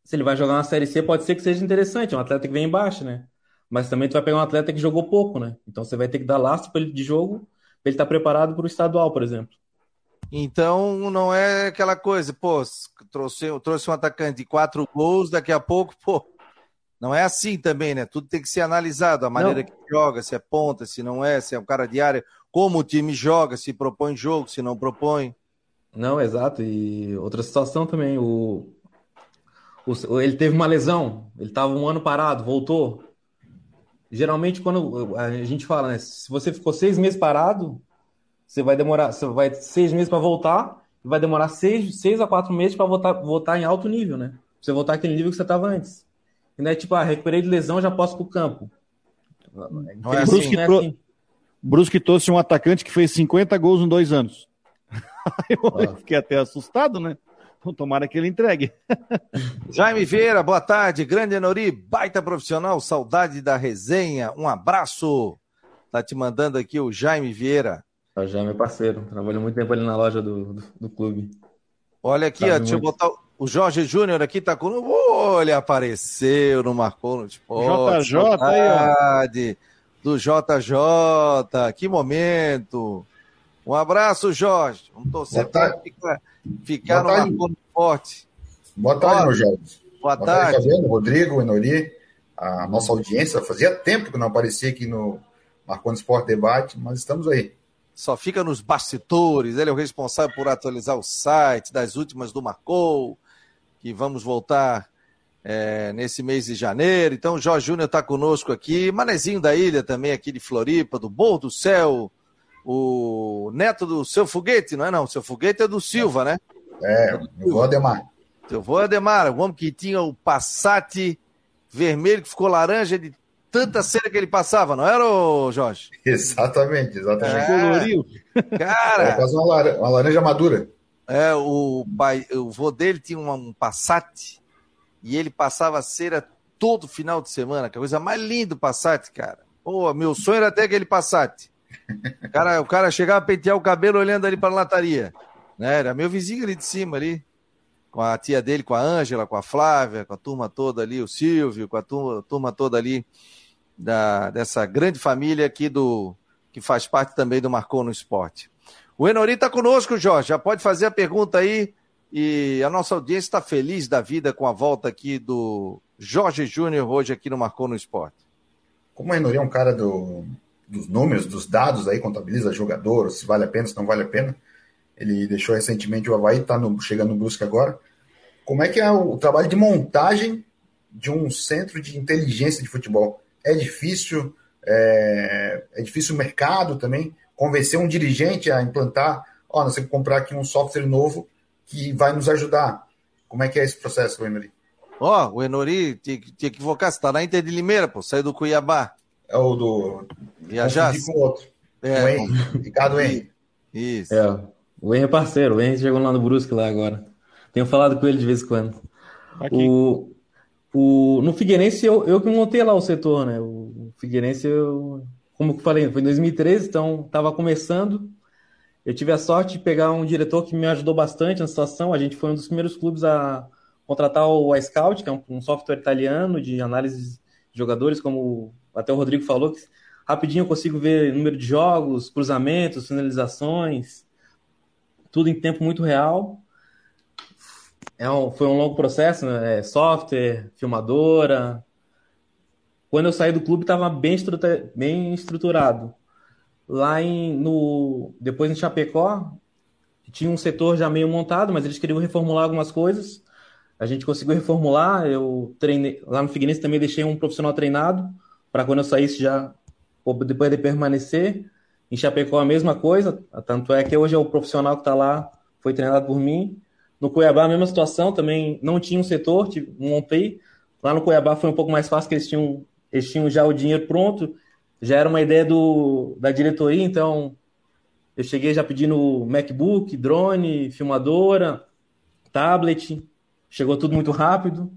se ele vai jogar na Série C, pode ser que seja interessante, é um atleta que vem embaixo, né? mas também tu vai pegar um atleta que jogou pouco, né? Então você vai ter que dar lastro para ele de jogo, ele estar tá preparado para o estadual, por exemplo. Então não é aquela coisa, pô, trouxe, trouxe um atacante de quatro gols, daqui a pouco, pô, não é assim também, né? Tudo tem que ser analisado, a maneira não. que joga, se é ponta, se não é, se é um cara de área, como o time joga, se propõe jogo, se não propõe. Não, exato. E outra situação também, o, o ele teve uma lesão, ele estava um ano parado, voltou, geralmente quando a gente fala, né, se você ficou seis meses parado, você vai demorar, você vai seis meses para voltar, vai demorar seis, seis a quatro meses para voltar, voltar em alto nível, né? Pra você voltar aquele nível que você estava antes. E não é tipo, ah, recuperei de lesão, já posso pro campo. Não é assim, Brusque, é assim. Brusque trouxe um atacante que fez 50 gols em dois anos. (laughs) eu ah. fiquei até assustado, né? Então, tomara que ele entregue. (laughs) Jaime Vieira, boa tarde. Grande Enori, baita profissional, saudade da resenha. Um abraço. Tá te mandando aqui o Jaime Vieira. O Jaime é parceiro. Trabalhou muito tempo ali na loja do, do, do clube. Olha aqui, ó, deixa eu botar o Jorge Júnior aqui, tá com. Olha, apareceu, não marcou no esporte. JJ aí, ó. Do JJ, que momento. Um abraço, Jorge. Torcer para ficar, ficar no Marconi Esporte. Boa tarde, meu Jorge. Boa, Boa tarde. tarde Fabiano, Rodrigo, Enori, a nossa audiência. Fazia tempo que não aparecia aqui no Marconi Esporte Debate, mas estamos aí. Só fica nos bastidores. Ele é o responsável por atualizar o site das últimas do Marcou, que vamos voltar é, nesse mês de janeiro. Então, o Jorge Júnior está conosco aqui. Manezinho da Ilha também, aqui de Floripa, do Morro do Céu o neto do seu foguete, não é não? O seu foguete é do Silva, né? É, é o vô Ademar. Seu vô Ademar, o homem que tinha o Passat vermelho que ficou laranja de tanta cera que ele passava, não era, Jorge? (laughs) Exatamente, exatamente. É, coloriu. Cara. É, quase uma, laranja, uma laranja madura. É, o, pai, o vô dele tinha um Passat e ele passava cera todo final de semana, que é a coisa mais linda do Passat, cara. Pô, meu sonho era até aquele Passat. O cara, o cara chegava a pentear o cabelo olhando ali para a lataria. Né? Era meu vizinho ali de cima ali. Com a tia dele, com a Ângela, com a Flávia, com a turma toda ali, o Silvio, com a turma, turma toda ali da, dessa grande família aqui do que faz parte também do Marcou no Esporte. O Enori está conosco, Jorge. Já pode fazer a pergunta aí. E a nossa audiência está feliz da vida com a volta aqui do Jorge Júnior hoje aqui no Marcou no Esporte. Como o Enori é um cara do, dos números, dos dados aí, contabiliza jogador, se vale a pena, se não vale a pena. Ele deixou recentemente o Havaí, está chegando no Brusque agora. Como é que é o trabalho de montagem de um centro de inteligência de futebol? É difícil, é, é difícil o mercado também, convencer um dirigente a implantar, ó, nós temos que comprar aqui um software novo que vai nos ajudar. Como é que é esse processo, Enori? Ó, oh, o Enori que equivocar, você está na Inter de Limeira, pô, saiu do Cuiabá. É o do. Viajar? com outro. É, o Henry, Ricardo Henry. Isso. É, o Henry é parceiro, o Henry chegou lá no Brusque lá agora. Tenho falado com ele de vez em quando. Aqui. O, o, no Figueirense, eu, eu que montei lá o setor, né? O Figueirense, eu, como eu falei, foi em 2013, então estava começando. Eu tive a sorte de pegar um diretor que me ajudou bastante na situação. A gente foi um dos primeiros clubes a contratar o iScout, que é um, um software italiano de análise de jogadores, como até o Rodrigo falou, que rapidinho eu consigo ver número de jogos, cruzamentos, finalizações, tudo em tempo muito real. É um, foi um longo processo, né? É, software, filmadora. Quando eu saí do clube, estava bem, estrutura, bem estruturado. Lá em, no, depois em Chapecó, tinha um setor já meio montado, mas eles queriam reformular algumas coisas. A gente conseguiu reformular. Eu treinei lá no Figueirense também deixei um profissional treinado para quando eu saísse já depois de permanecer. Em Chapecó a mesma coisa, tanto é que hoje é o profissional que está lá, foi treinado por mim. No Cuiabá a mesma situação, também não tinha um setor, montei. Lá no Cuiabá foi um pouco mais fácil, porque eles tinham, eles tinham já o dinheiro pronto, já era uma ideia do, da diretoria, então eu cheguei já pedindo MacBook, drone, filmadora, tablet, chegou tudo muito rápido,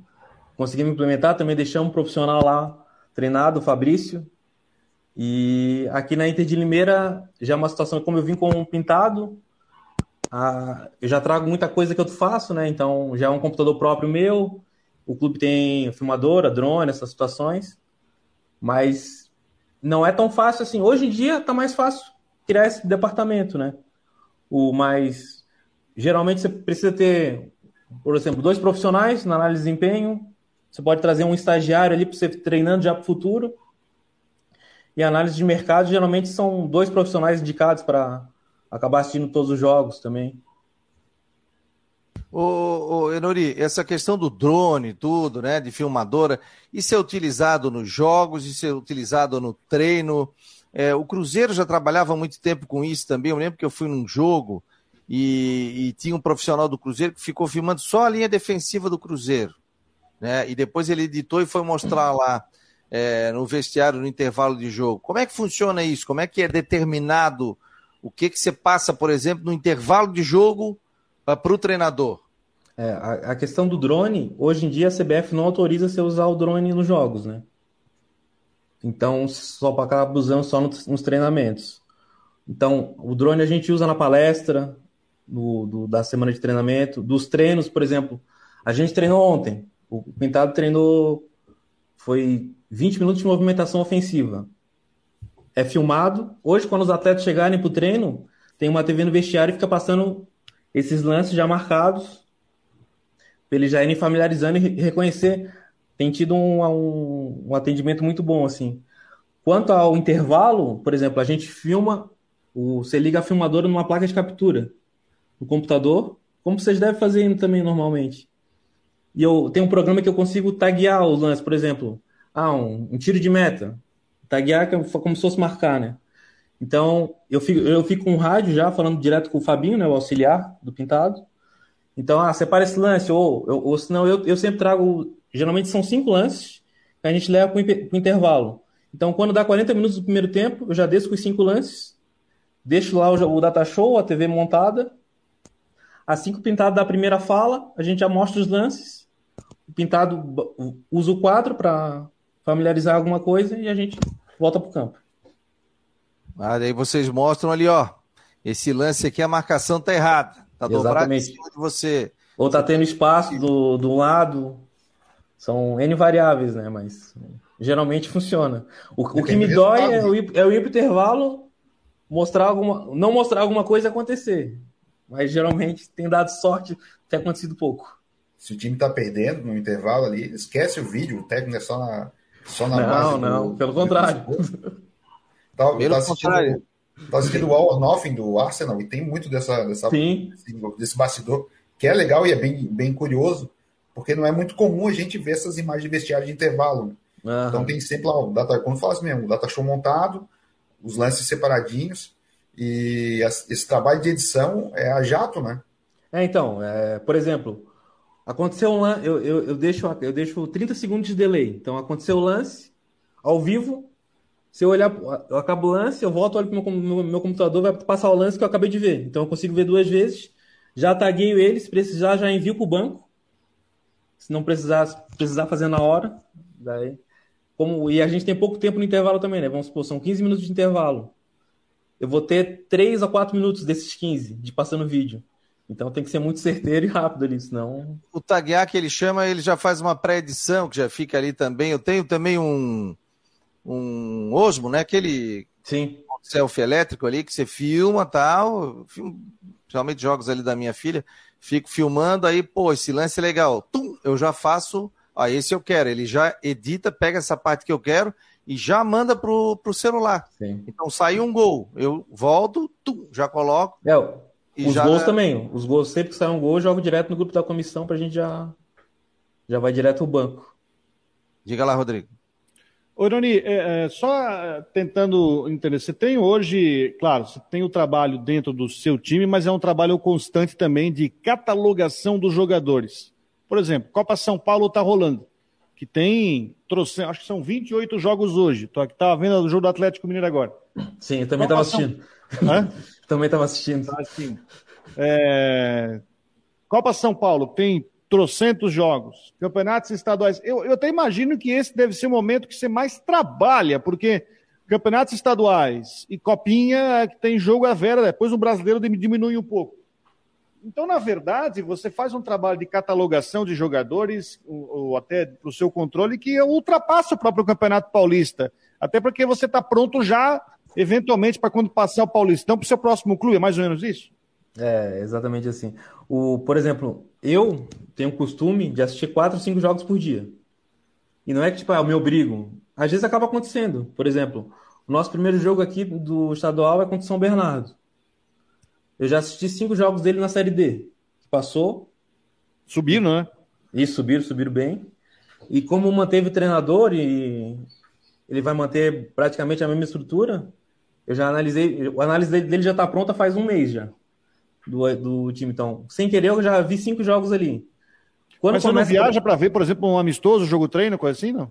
conseguimos implementar, também deixamos um profissional lá treinado, o Fabrício. E aqui na Inter de Limeira já é uma situação como eu vim com um pintado, ah, eu já trago muita coisa que eu faço, né? Então já é um computador próprio meu. O clube tem filmadora, drone, essas situações. Mas não é tão fácil assim. Hoje em dia tá mais fácil criar esse departamento, né? O mais geralmente você precisa ter, por exemplo, dois profissionais na análise de desempenho, você pode trazer um estagiário ali para você treinando já para o futuro. E análise de mercado geralmente são dois profissionais indicados para acabar assistindo todos os jogos também. Ô, Enori, essa questão do drone, tudo, né, de filmadora, isso é utilizado nos jogos, isso é utilizado no treino. É, o Cruzeiro já trabalhava muito tempo com isso também. Eu lembro que eu fui num jogo e, e tinha um profissional do Cruzeiro que ficou filmando só a linha defensiva do Cruzeiro né? E depois ele editou e foi mostrar lá é, no vestiário no intervalo de jogo. Como é que funciona isso? Como é que é determinado o que que você passa, por exemplo, no intervalo de jogo para o treinador? É, a, a, questão do drone, hoje em dia a CBF não autoriza você usar o drone nos jogos, né? Então, só para acabar usando só nos, nos, treinamentos. Então, o drone a gente usa na palestra, no, do, da semana de treinamento, dos treinos, por exemplo. A gente treinou ontem. O Pintado treinou. Foi 20 minutos de movimentação ofensiva. É filmado. Hoje, quando os atletas chegarem para o treino, tem uma TV no vestiário e fica passando esses lances já marcados. Para eles já irem familiarizando e reconhecer. Tem tido um, um, um atendimento muito bom, assim. Quanto ao intervalo, por exemplo, a gente filma, o, você liga a filmadora numa placa de captura no computador, como vocês devem fazer também normalmente. E eu tenho um programa que eu consigo taguear os lances, por exemplo, ah, um, um tiro de meta. Taguear como se fosse marcar, né? Então, eu fico, eu fico com o rádio já, falando direto com o Fabinho, né, o auxiliar do Pintado. Então, ah, separa esse lance, ou, ou, ou senão eu, eu sempre trago, geralmente são cinco lances, que a gente leva para o intervalo. Então, quando dá 40 minutos do primeiro tempo, eu já desço com os cinco lances, deixo lá o, o data show, a TV montada. Assim que o Pintado dá a primeira fala, a gente já mostra os lances, o Pintado usa o quadro para familiarizar alguma coisa e a gente volta pro campo. Ah, aí vocês mostram ali, ó. Esse lance aqui, a marcação tá errada. Tá dobrado em cima de você. Ou tá tendo espaço do, do lado. São N variáveis, né? Mas geralmente funciona. O, o que me dói é o, é o intervalo, mostrar alguma. Não mostrar alguma coisa acontecer. Mas geralmente tem dado sorte, tem acontecido pouco. Se o time tá perdendo no intervalo ali, esquece o vídeo, o técnico é só na, só na não, base. Não, não, pelo contrário. Tá, Pelo tá assistindo, contrário. Tá assistindo o All or Nothing do Arsenal e tem muito dessa, dessa desse bastidor, que é legal e é bem, bem curioso, porque não é muito comum a gente ver essas imagens de vestiário de intervalo. Uhum. Então tem sempre lá o data, como fala assim mesmo, o data show montado, os lances separadinhos, e esse trabalho de edição é a jato, né? É, então, é, por exemplo, aconteceu um lance, eu, eu, eu, deixo, eu deixo 30 segundos de delay. Então aconteceu o lance, ao vivo, se eu olhar, eu acabo o lance, eu volto, olho para o meu, meu, computador, vai passar o lance que eu acabei de ver. Então eu consigo ver duas vezes, já tagueio ele, se precisar, já envio para o banco. Se não precisar, precisar fazer na hora. Daí, como, e a gente tem pouco tempo no intervalo também, né? Vamos supor, são 15 minutos de intervalo. Eu vou ter 3 a 4 minutos desses 15 de passando vídeo. Então tem que ser muito certeiro e rápido ali, senão. O taguear que ele chama, ele já faz uma pré-edição que já fica ali também. Eu tenho também um um Osmo, né? Aquele Sim. selfie elétrico ali que você filma tal, filmo, principalmente jogos ali da minha filha, fico filmando aí, pô, esse lance é legal. Tum, eu já faço, ah, esse eu quero. Ele já edita, pega essa parte que eu quero e já manda pro, pro celular. Sim. Então saiu um gol, eu volto, tum, já coloco. É, os já... gols também. Os gols, sempre que sai um gol, eu jogo direto no grupo da comissão pra gente já, já vai direto ao banco. Diga lá, Rodrigo. Ô, Ironi, é, é, só tentando entender, você tem hoje, claro, você tem o trabalho dentro do seu time, mas é um trabalho constante também de catalogação dos jogadores. Por exemplo, Copa São Paulo está rolando, que tem, trouxe, acho que são 28 jogos hoje. Tô aqui, tava vendo o jogo do Atlético Mineiro agora. Sim, eu também estava assistindo. Hã? (laughs) também estava assistindo. Tá, é... Copa São Paulo tem trocentos jogos, campeonatos estaduais. Eu, eu até imagino que esse deve ser o momento que você mais trabalha, porque campeonatos estaduais e copinha que tem jogo a vera, depois o brasileiro diminui um pouco. Então, na verdade, você faz um trabalho de catalogação de jogadores, ou, ou até para o seu controle, que ultrapassa o próprio Campeonato Paulista. Até porque você está pronto já, eventualmente, para quando passar o Paulistão para o seu próximo clube. É mais ou menos isso? É, exatamente assim. O, por exemplo, eu tenho o costume de assistir quatro, cinco jogos por dia. E não é que, tipo, ah, eu me obrigo. Às vezes acaba acontecendo. Por exemplo, o nosso primeiro jogo aqui do estadual é contra o São Bernardo. Eu já assisti cinco jogos dele na Série D. Passou. Subiram, né? Isso, subiram, subiram bem. E como manteve o treinador e ele vai manter praticamente a mesma estrutura, eu já analisei. A análise dele já está pronta faz um mês já do, do time. Então, sem querer, eu já vi cinco jogos ali. Quando Mas você não viaja para ver, por exemplo, um amistoso, jogo treino, coisa assim, não?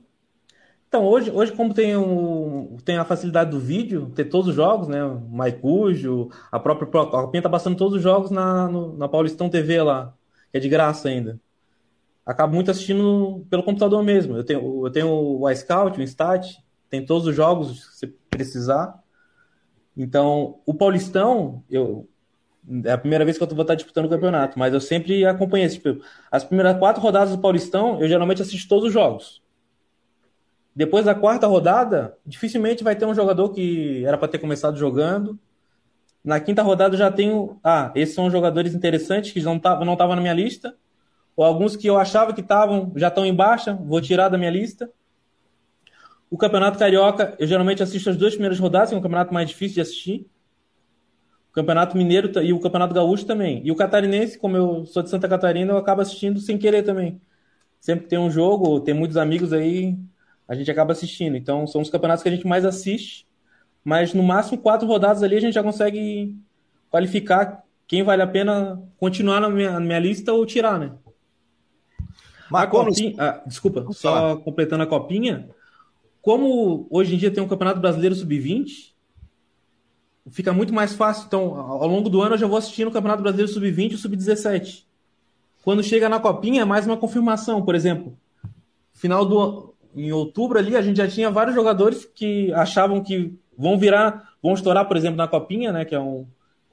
Então, hoje, hoje como tem, um, tem a facilidade do vídeo, ter todos os jogos, né? O Maicujo, a própria a Copinha tá passando todos os jogos na, no, na Paulistão TV lá, que é de graça ainda. Acabo muito assistindo pelo computador mesmo. Eu tenho, eu tenho o iScout, o Instat, tem todos os jogos, se precisar. Então, o Paulistão, eu, é a primeira vez que eu vou estar disputando o campeonato, mas eu sempre acompanhei. Tipo, as primeiras quatro rodadas do Paulistão, eu geralmente assisto todos os jogos. Depois da quarta rodada, dificilmente vai ter um jogador que era para ter começado jogando. Na quinta rodada eu já tenho. Ah, esses são jogadores interessantes que não estavam não tava na minha lista. Ou alguns que eu achava que estavam, já estão em baixa, vou tirar da minha lista. O Campeonato Carioca, eu geralmente assisto as duas primeiras rodadas, que é um campeonato mais difícil de assistir. Campeonato Mineiro e o Campeonato Gaúcho também. E o Catarinense, como eu sou de Santa Catarina, eu acabo assistindo sem querer também. Sempre que tem um jogo, tem muitos amigos aí, a gente acaba assistindo. Então, são os campeonatos que a gente mais assiste. Mas no máximo quatro rodadas ali a gente já consegue qualificar quem vale a pena continuar na minha, na minha lista ou tirar, né? A copinha, ah, desculpa, só completando a copinha. Como hoje em dia tem um Campeonato Brasileiro Sub-20, fica muito mais fácil. Então, ao longo do ano, eu já vou assistindo o Campeonato Brasileiro Sub-20 e Sub-17. Quando chega na Copinha, é mais uma confirmação. Por exemplo, final do em outubro ali, a gente já tinha vários jogadores que achavam que vão virar, vão estourar, por exemplo, na Copinha, né? Que é um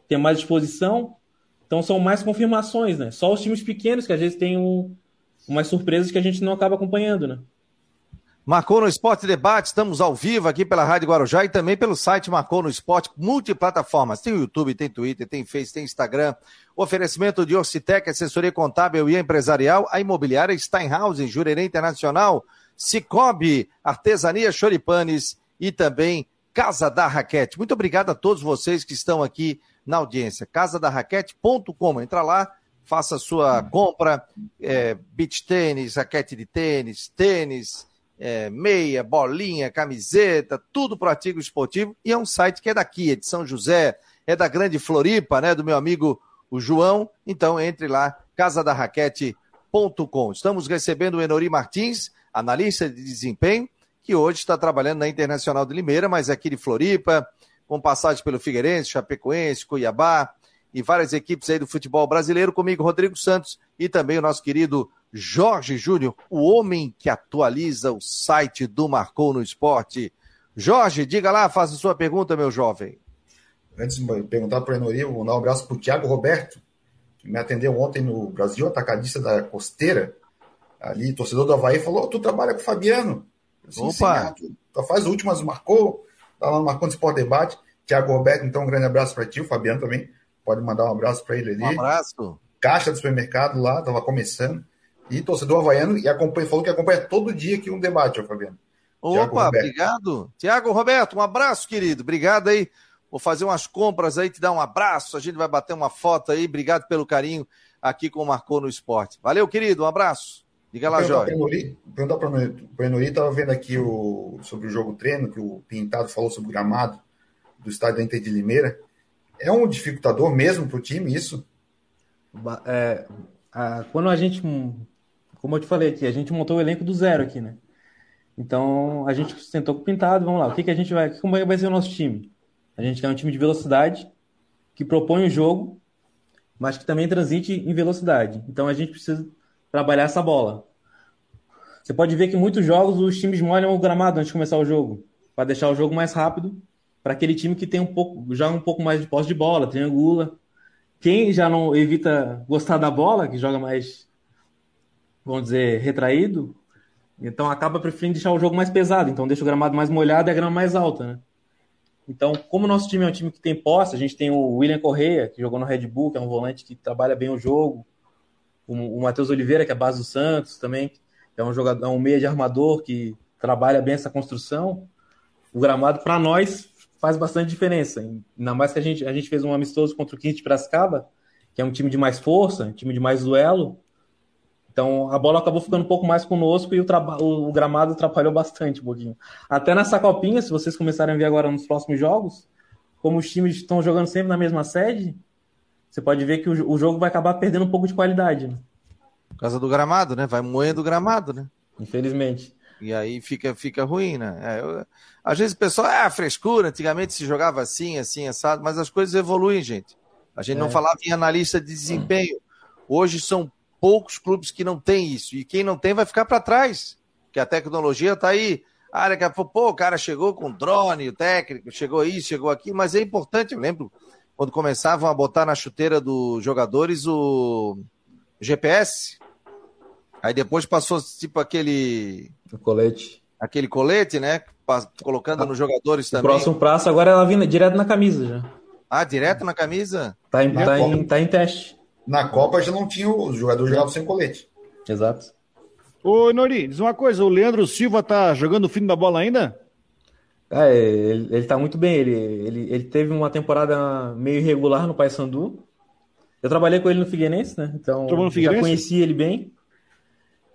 tem mais disposição. Então são mais confirmações, né? Só os times pequenos que às vezes tem um, umas surpresas que a gente não acaba acompanhando, né? Marcou no Esporte Debate, estamos ao vivo aqui pela Rádio Guarujá e também pelo site Marcou no Esporte, multiplataformas. Tem o YouTube, tem Twitter, tem Face, tem Instagram. Oferecimento de Orcitec, assessoria contábil e empresarial. A imobiliária Steinhaus, em Jurerê Internacional. Cicobi, Artesania Choripanes e também Casa da Raquete. Muito obrigado a todos vocês que estão aqui na audiência. Casadarraquete.com. Entra lá, faça sua compra. É, beach tênis, raquete de tênis, tênis é, meia, bolinha, camiseta, tudo para artigo esportivo. E é um site que é daqui, é de São José, é da grande Floripa, né? Do meu amigo o João. Então entre lá, casadarraquete.com. Estamos recebendo o Enori Martins, analista de desempenho, que hoje está trabalhando na Internacional de Limeira, mas é aqui de Floripa, com passagem pelo Figueirense, Chapecoense, Cuiabá e várias equipes aí do futebol brasileiro. Comigo, Rodrigo Santos e também o nosso querido Jorge Júnior, o homem que atualiza o site do Marcou no Esporte. Jorge, diga lá, faça sua pergunta, meu jovem. Antes de perguntar para o Enori, vou dar um abraço para o Tiago Roberto, que me atendeu ontem no Brasil, atacadista da Costeira, ali, torcedor do Havaí, falou: Tu trabalha com o Fabiano. Assim, Opa! Sim, tu faz últimas, marcou, tá lá no Marcou no Esporte Debate. Tiago Roberto, então um grande abraço para ti, o Fabiano também, pode mandar um abraço para ele ali. Um abraço. Caixa do supermercado lá, estava começando e torcedor havaiano, e acompanha, falou que acompanha todo dia aqui um debate, ó, Fabiano. Opa, obrigado. Tiago Roberto, um abraço, querido. Obrigado aí. Vou fazer umas compras aí, te dar um abraço. A gente vai bater uma foto aí. Obrigado pelo carinho aqui com o Marcou no Esporte. Valeu, querido. Um abraço. Diga lá, Jorge. Perguntar para o Enori, estava vendo aqui o, sobre o jogo treino, que o Pintado falou sobre o gramado do estádio da Inter de Limeira. É um dificultador mesmo para o time isso? É, a, quando a gente como eu te falei aqui, a gente montou o elenco do zero aqui, né? Então a gente sentou com o pintado, vamos lá, o que, que a gente vai. Como vai ser o nosso time? A gente quer um time de velocidade, que propõe o jogo, mas que também transite em velocidade. Então a gente precisa trabalhar essa bola. Você pode ver que muitos jogos os times molham o gramado antes de começar o jogo, para deixar o jogo mais rápido, para aquele time que tem um pouco, já um pouco mais de posse de bola, triangula. Quem já não evita gostar da bola, que joga mais vamos dizer, retraído, então acaba preferindo deixar o jogo mais pesado, então deixa o gramado mais molhado e a grama mais alta, né? Então, como o nosso time é um time que tem posse, a gente tem o William Correia, que jogou no Red Bull, que é um volante que trabalha bem o jogo, o, o Matheus Oliveira, que é a base do Santos também, que é um jogador, é um meia de armador que trabalha bem essa construção. O gramado, para nós, faz bastante diferença. Ainda mais que a gente, a gente fez um amistoso contra o 15 de Piracicaba, que é um time de mais força, um time de mais duelo, então a bola acabou ficando um pouco mais conosco e o, o, gramado atrapalhou bastante um pouquinho. Até nessa copinha, se vocês começarem a ver agora nos próximos jogos, como os times estão jogando sempre na mesma sede, você pode ver que o, o jogo vai acabar perdendo um pouco de qualidade. Né? Por causa do gramado, né? Vai moendo o gramado, né? Infelizmente. E aí fica, fica ruim, né? É, eu, às vezes o pessoal, ah, frescura, antigamente se jogava assim, assim, assado, mas as coisas evoluem, gente. A gente é. não falava em analista de desempenho. Hoje são poucos clubes que não tem isso. E quem não tem vai ficar para trás, que a tecnologia está aí. Ah, daqui a pouco, pô, o cara chegou com drone, o técnico, chegou isso, chegou aqui, mas é importante, eu lembro quando começavam a botar na chuteira dos jogadores o GPS. Aí depois passou tipo aquele. O colete. Aquele colete, né? Colocando nos jogadores também. O próximo prazo agora ela vindo direto na camisa já. Ah, direto na camisa? Tá em, tá em, tá em teste. Na Copa já não tinha, os jogadores jogavam sem colete. Exato. Ô, Nori, diz uma coisa, o Leandro Silva tá jogando o fim da bola ainda? É, ele, ele tá muito bem. Ele, ele, ele teve uma temporada meio irregular no Paysandu. Eu trabalhei com ele no Figueirense, né? Então no Figueirense? já conheci ele bem.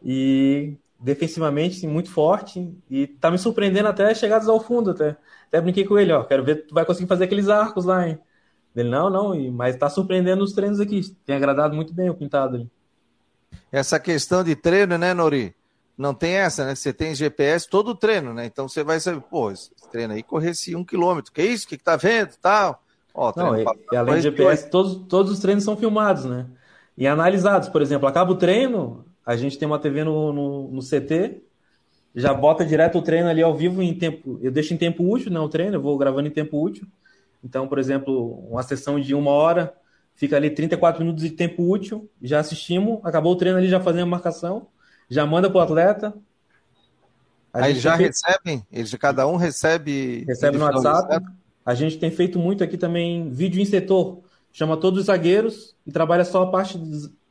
E defensivamente muito forte. E tá me surpreendendo até chegadas ao fundo. Até, até brinquei com ele, ó. Quero ver se tu vai conseguir fazer aqueles arcos lá, hein? Ele, não, não, mas está surpreendendo os treinos aqui. Tem agradado muito bem o pintado ali. Essa questão de treino, né, Nori? Não tem essa, né? Você tem GPS todo o treino, né? Então você vai saber, pô, esse treino aí corresse um quilômetro. Que isso? O que, que tá vendo? Tal. Ó, não, e, e além do GPS, todos, todos os treinos são filmados, né? E analisados. Por exemplo, acaba o treino, a gente tem uma TV no, no, no CT já bota direto o treino ali ao vivo em tempo. Eu deixo em tempo útil, né? O treino, eu vou gravando em tempo útil. Então, por exemplo, uma sessão de uma hora, fica ali 34 minutos de tempo útil, já assistimos, acabou o treino ali, já fazendo a marcação, já manda pro atleta. Aí eles já feito... recebem, eles, cada um recebe. Recebe no WhatsApp. A gente tem feito muito aqui também vídeo em setor. Chama todos os zagueiros e trabalha só a parte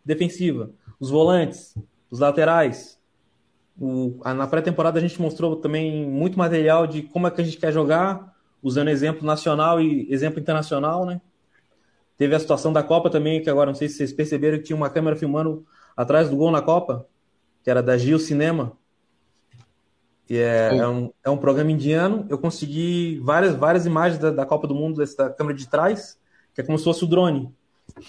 defensiva. Os volantes, os laterais. O, na pré-temporada a gente mostrou também muito material de como é que a gente quer jogar, usando exemplo nacional e exemplo internacional, né? Teve a situação da Copa também, que agora não sei se vocês perceberam que tinha uma câmera filmando atrás do gol na Copa, que era da Gil Cinema. E é, é, um, é um programa indiano. Eu consegui várias, várias imagens da, da Copa do Mundo dessa câmera de trás, que é como se fosse o drone.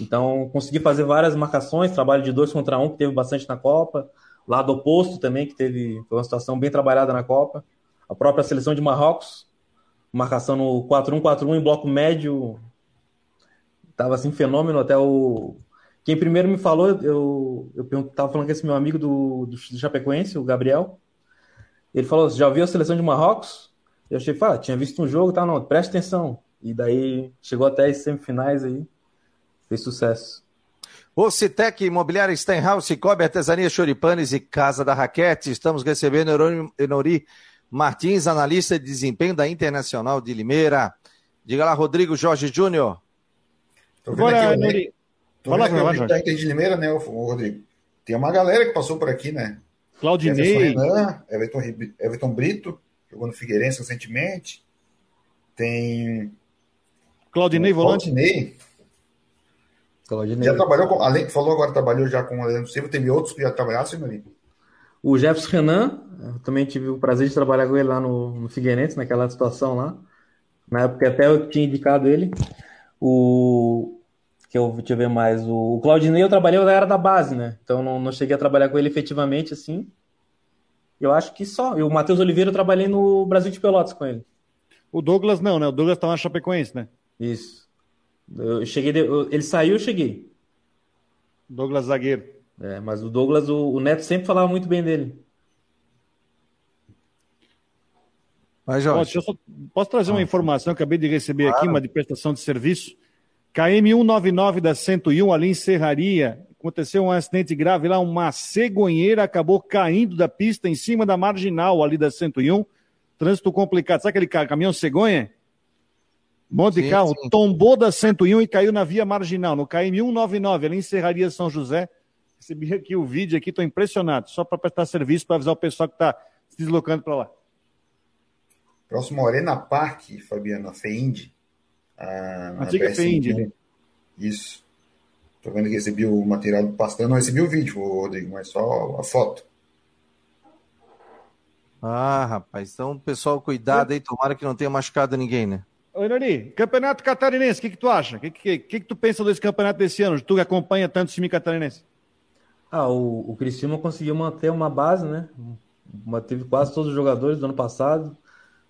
Então, consegui fazer várias marcações, trabalho de dois contra um, que teve bastante na Copa. Lado oposto também, que teve foi uma situação bem trabalhada na Copa. A própria seleção de Marrocos, marcação no 4-1-4-1 em bloco médio. Tava assim, fenômeno até o. Quem primeiro me falou, eu, eu tava falando com esse meu amigo do, do, Chapecoense, o Gabriel. Ele falou: já ouviu a seleção de Marrocos? Eu achei, fala, tinha visto um jogo, tá? Não, presta atenção. E daí chegou até as semifinais aí, fez sucesso. O Citec Imobiliária Steinhaus, Cobre Artesania Choripanes e Casa da Raquete. Estamos recebendo Enori Martins, analista de desempenho da Internacional de Limeira. Diga lá, Rodrigo Jorge Júnior. Agora, Nori. Fala, fala, Jorge. de Limeira, né, Rodrigo? Tem uma galera que passou por aqui, né? Claudinei. Renan, Everton, Everton Brito, jogou no Figueirense recentemente. Tem. Claudinei, volante. Claudinei. Claudinei. Já trabalhou com. Além que falou agora, trabalhou já com o Leandro Silva, teve outros que já trabalharam, Senhorinho? O Jefferson Renan, também tive o prazer de trabalhar com ele lá no, no Figueirense, naquela situação lá. Na época até eu tinha indicado ele. O que eu deixa eu ver mais. O, o Claudinei eu trabalhei na era da base, né? Então não, não cheguei a trabalhar com ele efetivamente assim. Eu acho que só. E o Matheus Oliveira eu trabalhei no Brasil de Pelotas com ele. O Douglas não, né? O Douglas tá na Chapecoense, né? Isso. Eu cheguei. De... ele saiu, eu cheguei. Douglas zagueiro. É, mas o Douglas, o, o Neto sempre falava muito bem dele. Mas, Jorge. Só, posso trazer uma ah. informação? acabei de receber claro. aqui, uma de prestação de serviço. KM 199 da 101, ali em Serraria. Aconteceu um acidente grave lá, uma cegonheira acabou caindo da pista em cima da marginal ali da 101. Trânsito complicado. Sabe aquele caminhão cegonha? Um monte sim, de carro. Sim. Tombou da 101 e caiu na via marginal, no KM 199, ali em Serraria São José. Recebi aqui o vídeo aqui, estou impressionado. Só para prestar serviço, para avisar o pessoal que está se deslocando para lá. Próximo Arena Parque, Fabiana, FEIND. A, Antiga FEIND. Né? Isso. Estou vendo que recebi o material do pastor. Não recebi o vídeo, Rodrigo, mas só a foto. Ah, rapaz. Então, pessoal, cuidado aí. Tomara que não tenha machucado ninguém, né? Oi, Nori, Campeonato Catarinense, o que, que tu acha? O que, que, que, que tu pensa desse campeonato desse ano? Tu que acompanha tanto o time catarinense. Ah, o, o Criciúma conseguiu manter uma base, né? Manteve quase todos os jogadores do ano passado.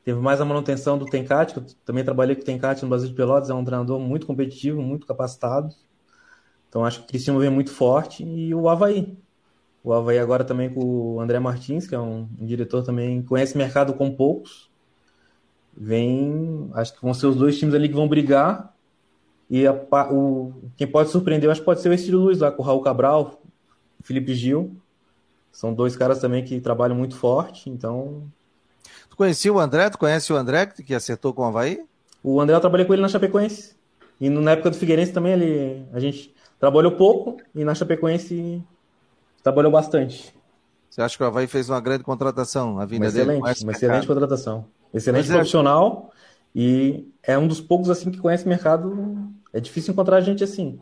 Teve mais a manutenção do Tencate, que eu também trabalhei com o Tencate no Brasil de Pelotas, é um treinador muito competitivo, muito capacitado. Então acho que o Criciúma vem muito forte. E o Havaí. O Havaí agora também com o André Martins, que é um, um diretor também, conhece mercado com poucos. Vem, acho que vão ser os dois times ali que vão brigar. E a, o, quem pode surpreender, acho que pode ser o Estilo Luiz lá com o Raul Cabral, Felipe Gil. São dois caras também que trabalham muito forte, então. Tu conhecia o André? Tu conhece o André que acertou com o Havaí? O André eu trabalhei com ele na Chapecoense. E na época do Figueirense também ele, a gente trabalhou pouco e na Chapecoense trabalhou bastante. Você acha que o Havaí fez uma grande contratação? A vinda uma excelente, dele uma excelente contratação. Excelente Mas é- profissional é... e é um dos poucos assim que conhece o mercado. É difícil encontrar gente assim.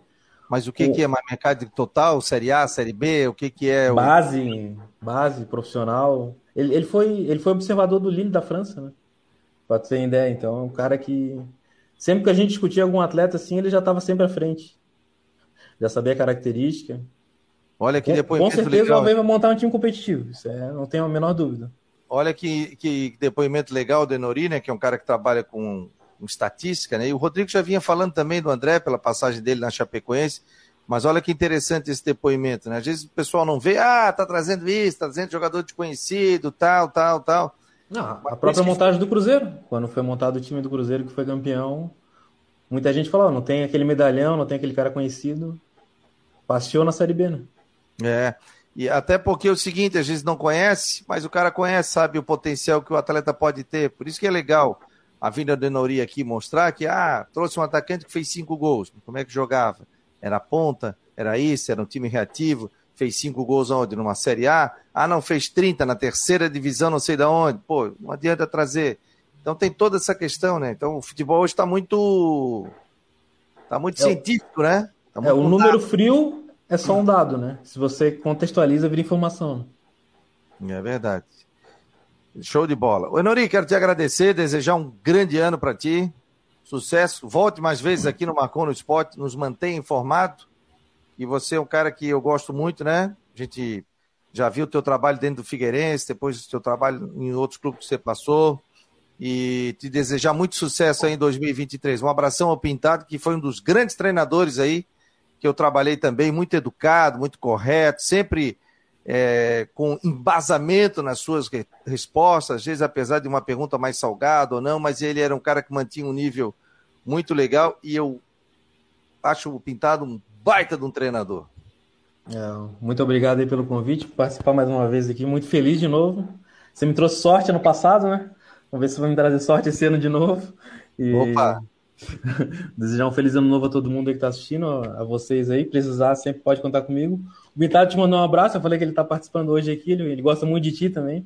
Mas o que, o... que é mais mercado total? Série A, Série B? O que, que é? O... Base, base, profissional. Ele, ele, foi, ele foi observador do Lille da França, né? Pra ter ideia. Então, é um cara que. Sempre que a gente discutia algum atleta assim, ele já estava sempre à frente. Já sabia a característica. Olha que depois. Com certeza legal. o Havaí vai montar um time competitivo. Isso é, não tenho a menor dúvida. Olha que, que depoimento legal do Enori, né? Que é um cara que trabalha com com estatística, né? E o Rodrigo já vinha falando também do André, pela passagem dele na Chapecoense, Mas olha que interessante esse depoimento, né? Às vezes o pessoal não vê, ah, tá trazendo isso, tá trazendo jogador desconhecido, tal, tal, tal. Não, a própria montagem do Cruzeiro, quando foi montado o time do Cruzeiro que foi campeão, muita gente falou, não tem aquele medalhão, não tem aquele cara conhecido, passeou na Série B, né? É, e até porque é o seguinte, às vezes não conhece, mas o cara conhece, sabe o potencial que o atleta pode ter, por isso que é legal a vinda do Nori aqui mostrar que, ah, trouxe um atacante que fez cinco gols, como é que jogava? Era ponta, era isso, era um time reativo, fez cinco gols onde? Numa Série A? Ah, não, fez 30 na terceira divisão, não sei de onde. Pô, não adianta trazer. Então tem toda essa questão, né? Então o futebol hoje está muito. Está muito é, científico, né? Tá é, o número frio é só um dado, né? Se você contextualiza, vira informação. Né? É verdade. Show de bola. Oi, Nori, quero te agradecer, desejar um grande ano para ti. Sucesso. Volte mais vezes aqui no Marcon no Esporte, nos mantenha informado. E você é um cara que eu gosto muito, né? A gente já viu o teu trabalho dentro do Figueirense, depois o teu trabalho em outros clubes que você passou. E te desejar muito sucesso aí em 2023. Um abração ao Pintado, que foi um dos grandes treinadores aí, que eu trabalhei também, muito educado, muito correto, sempre é, com embasamento nas suas respostas, às vezes apesar de uma pergunta mais salgada ou não, mas ele era um cara que mantinha um nível muito legal e eu acho o Pintado um baita de um treinador. É, muito obrigado aí pelo convite, por participar mais uma vez aqui, muito feliz de novo. Você me trouxe sorte ano passado, né? Vamos ver se vai me trazer sorte esse ano de novo. E... Opa! (laughs) Desejar um feliz ano novo a todo mundo aí que está assistindo, a vocês aí. Precisar, sempre pode contar comigo. O Bintado te mandou um abraço, eu falei que ele está participando hoje aqui, ele, ele gosta muito de ti também.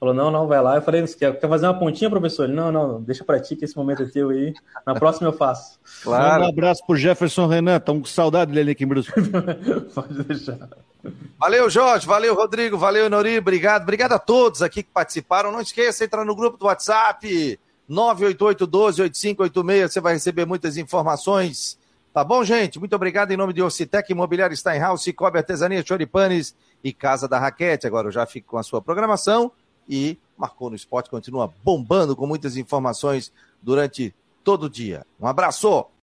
Falou, não, não, vai lá. Eu falei, quer, quer fazer uma pontinha, professor? Ele, não, não, deixa pra ti que esse momento é teu aí. Na próxima eu faço. Claro. Um abraço pro Jefferson Renan, estamos com saudade dele aqui em Brusque. (laughs) Pode deixar. Valeu, Jorge, valeu, Rodrigo, valeu, Nori, obrigado. Obrigado a todos aqui que participaram. Não esqueça, entrar no grupo do WhatsApp, 988-12-8586, você vai receber muitas informações. Tá bom, gente? Muito obrigado em nome de Ocitec Imobiliário Steinhaus, Cobre Artesania, Choripanes e Casa da Raquete. Agora eu já fico com a sua programação e Marcou no Esporte continua bombando com muitas informações durante todo o dia. Um abraço!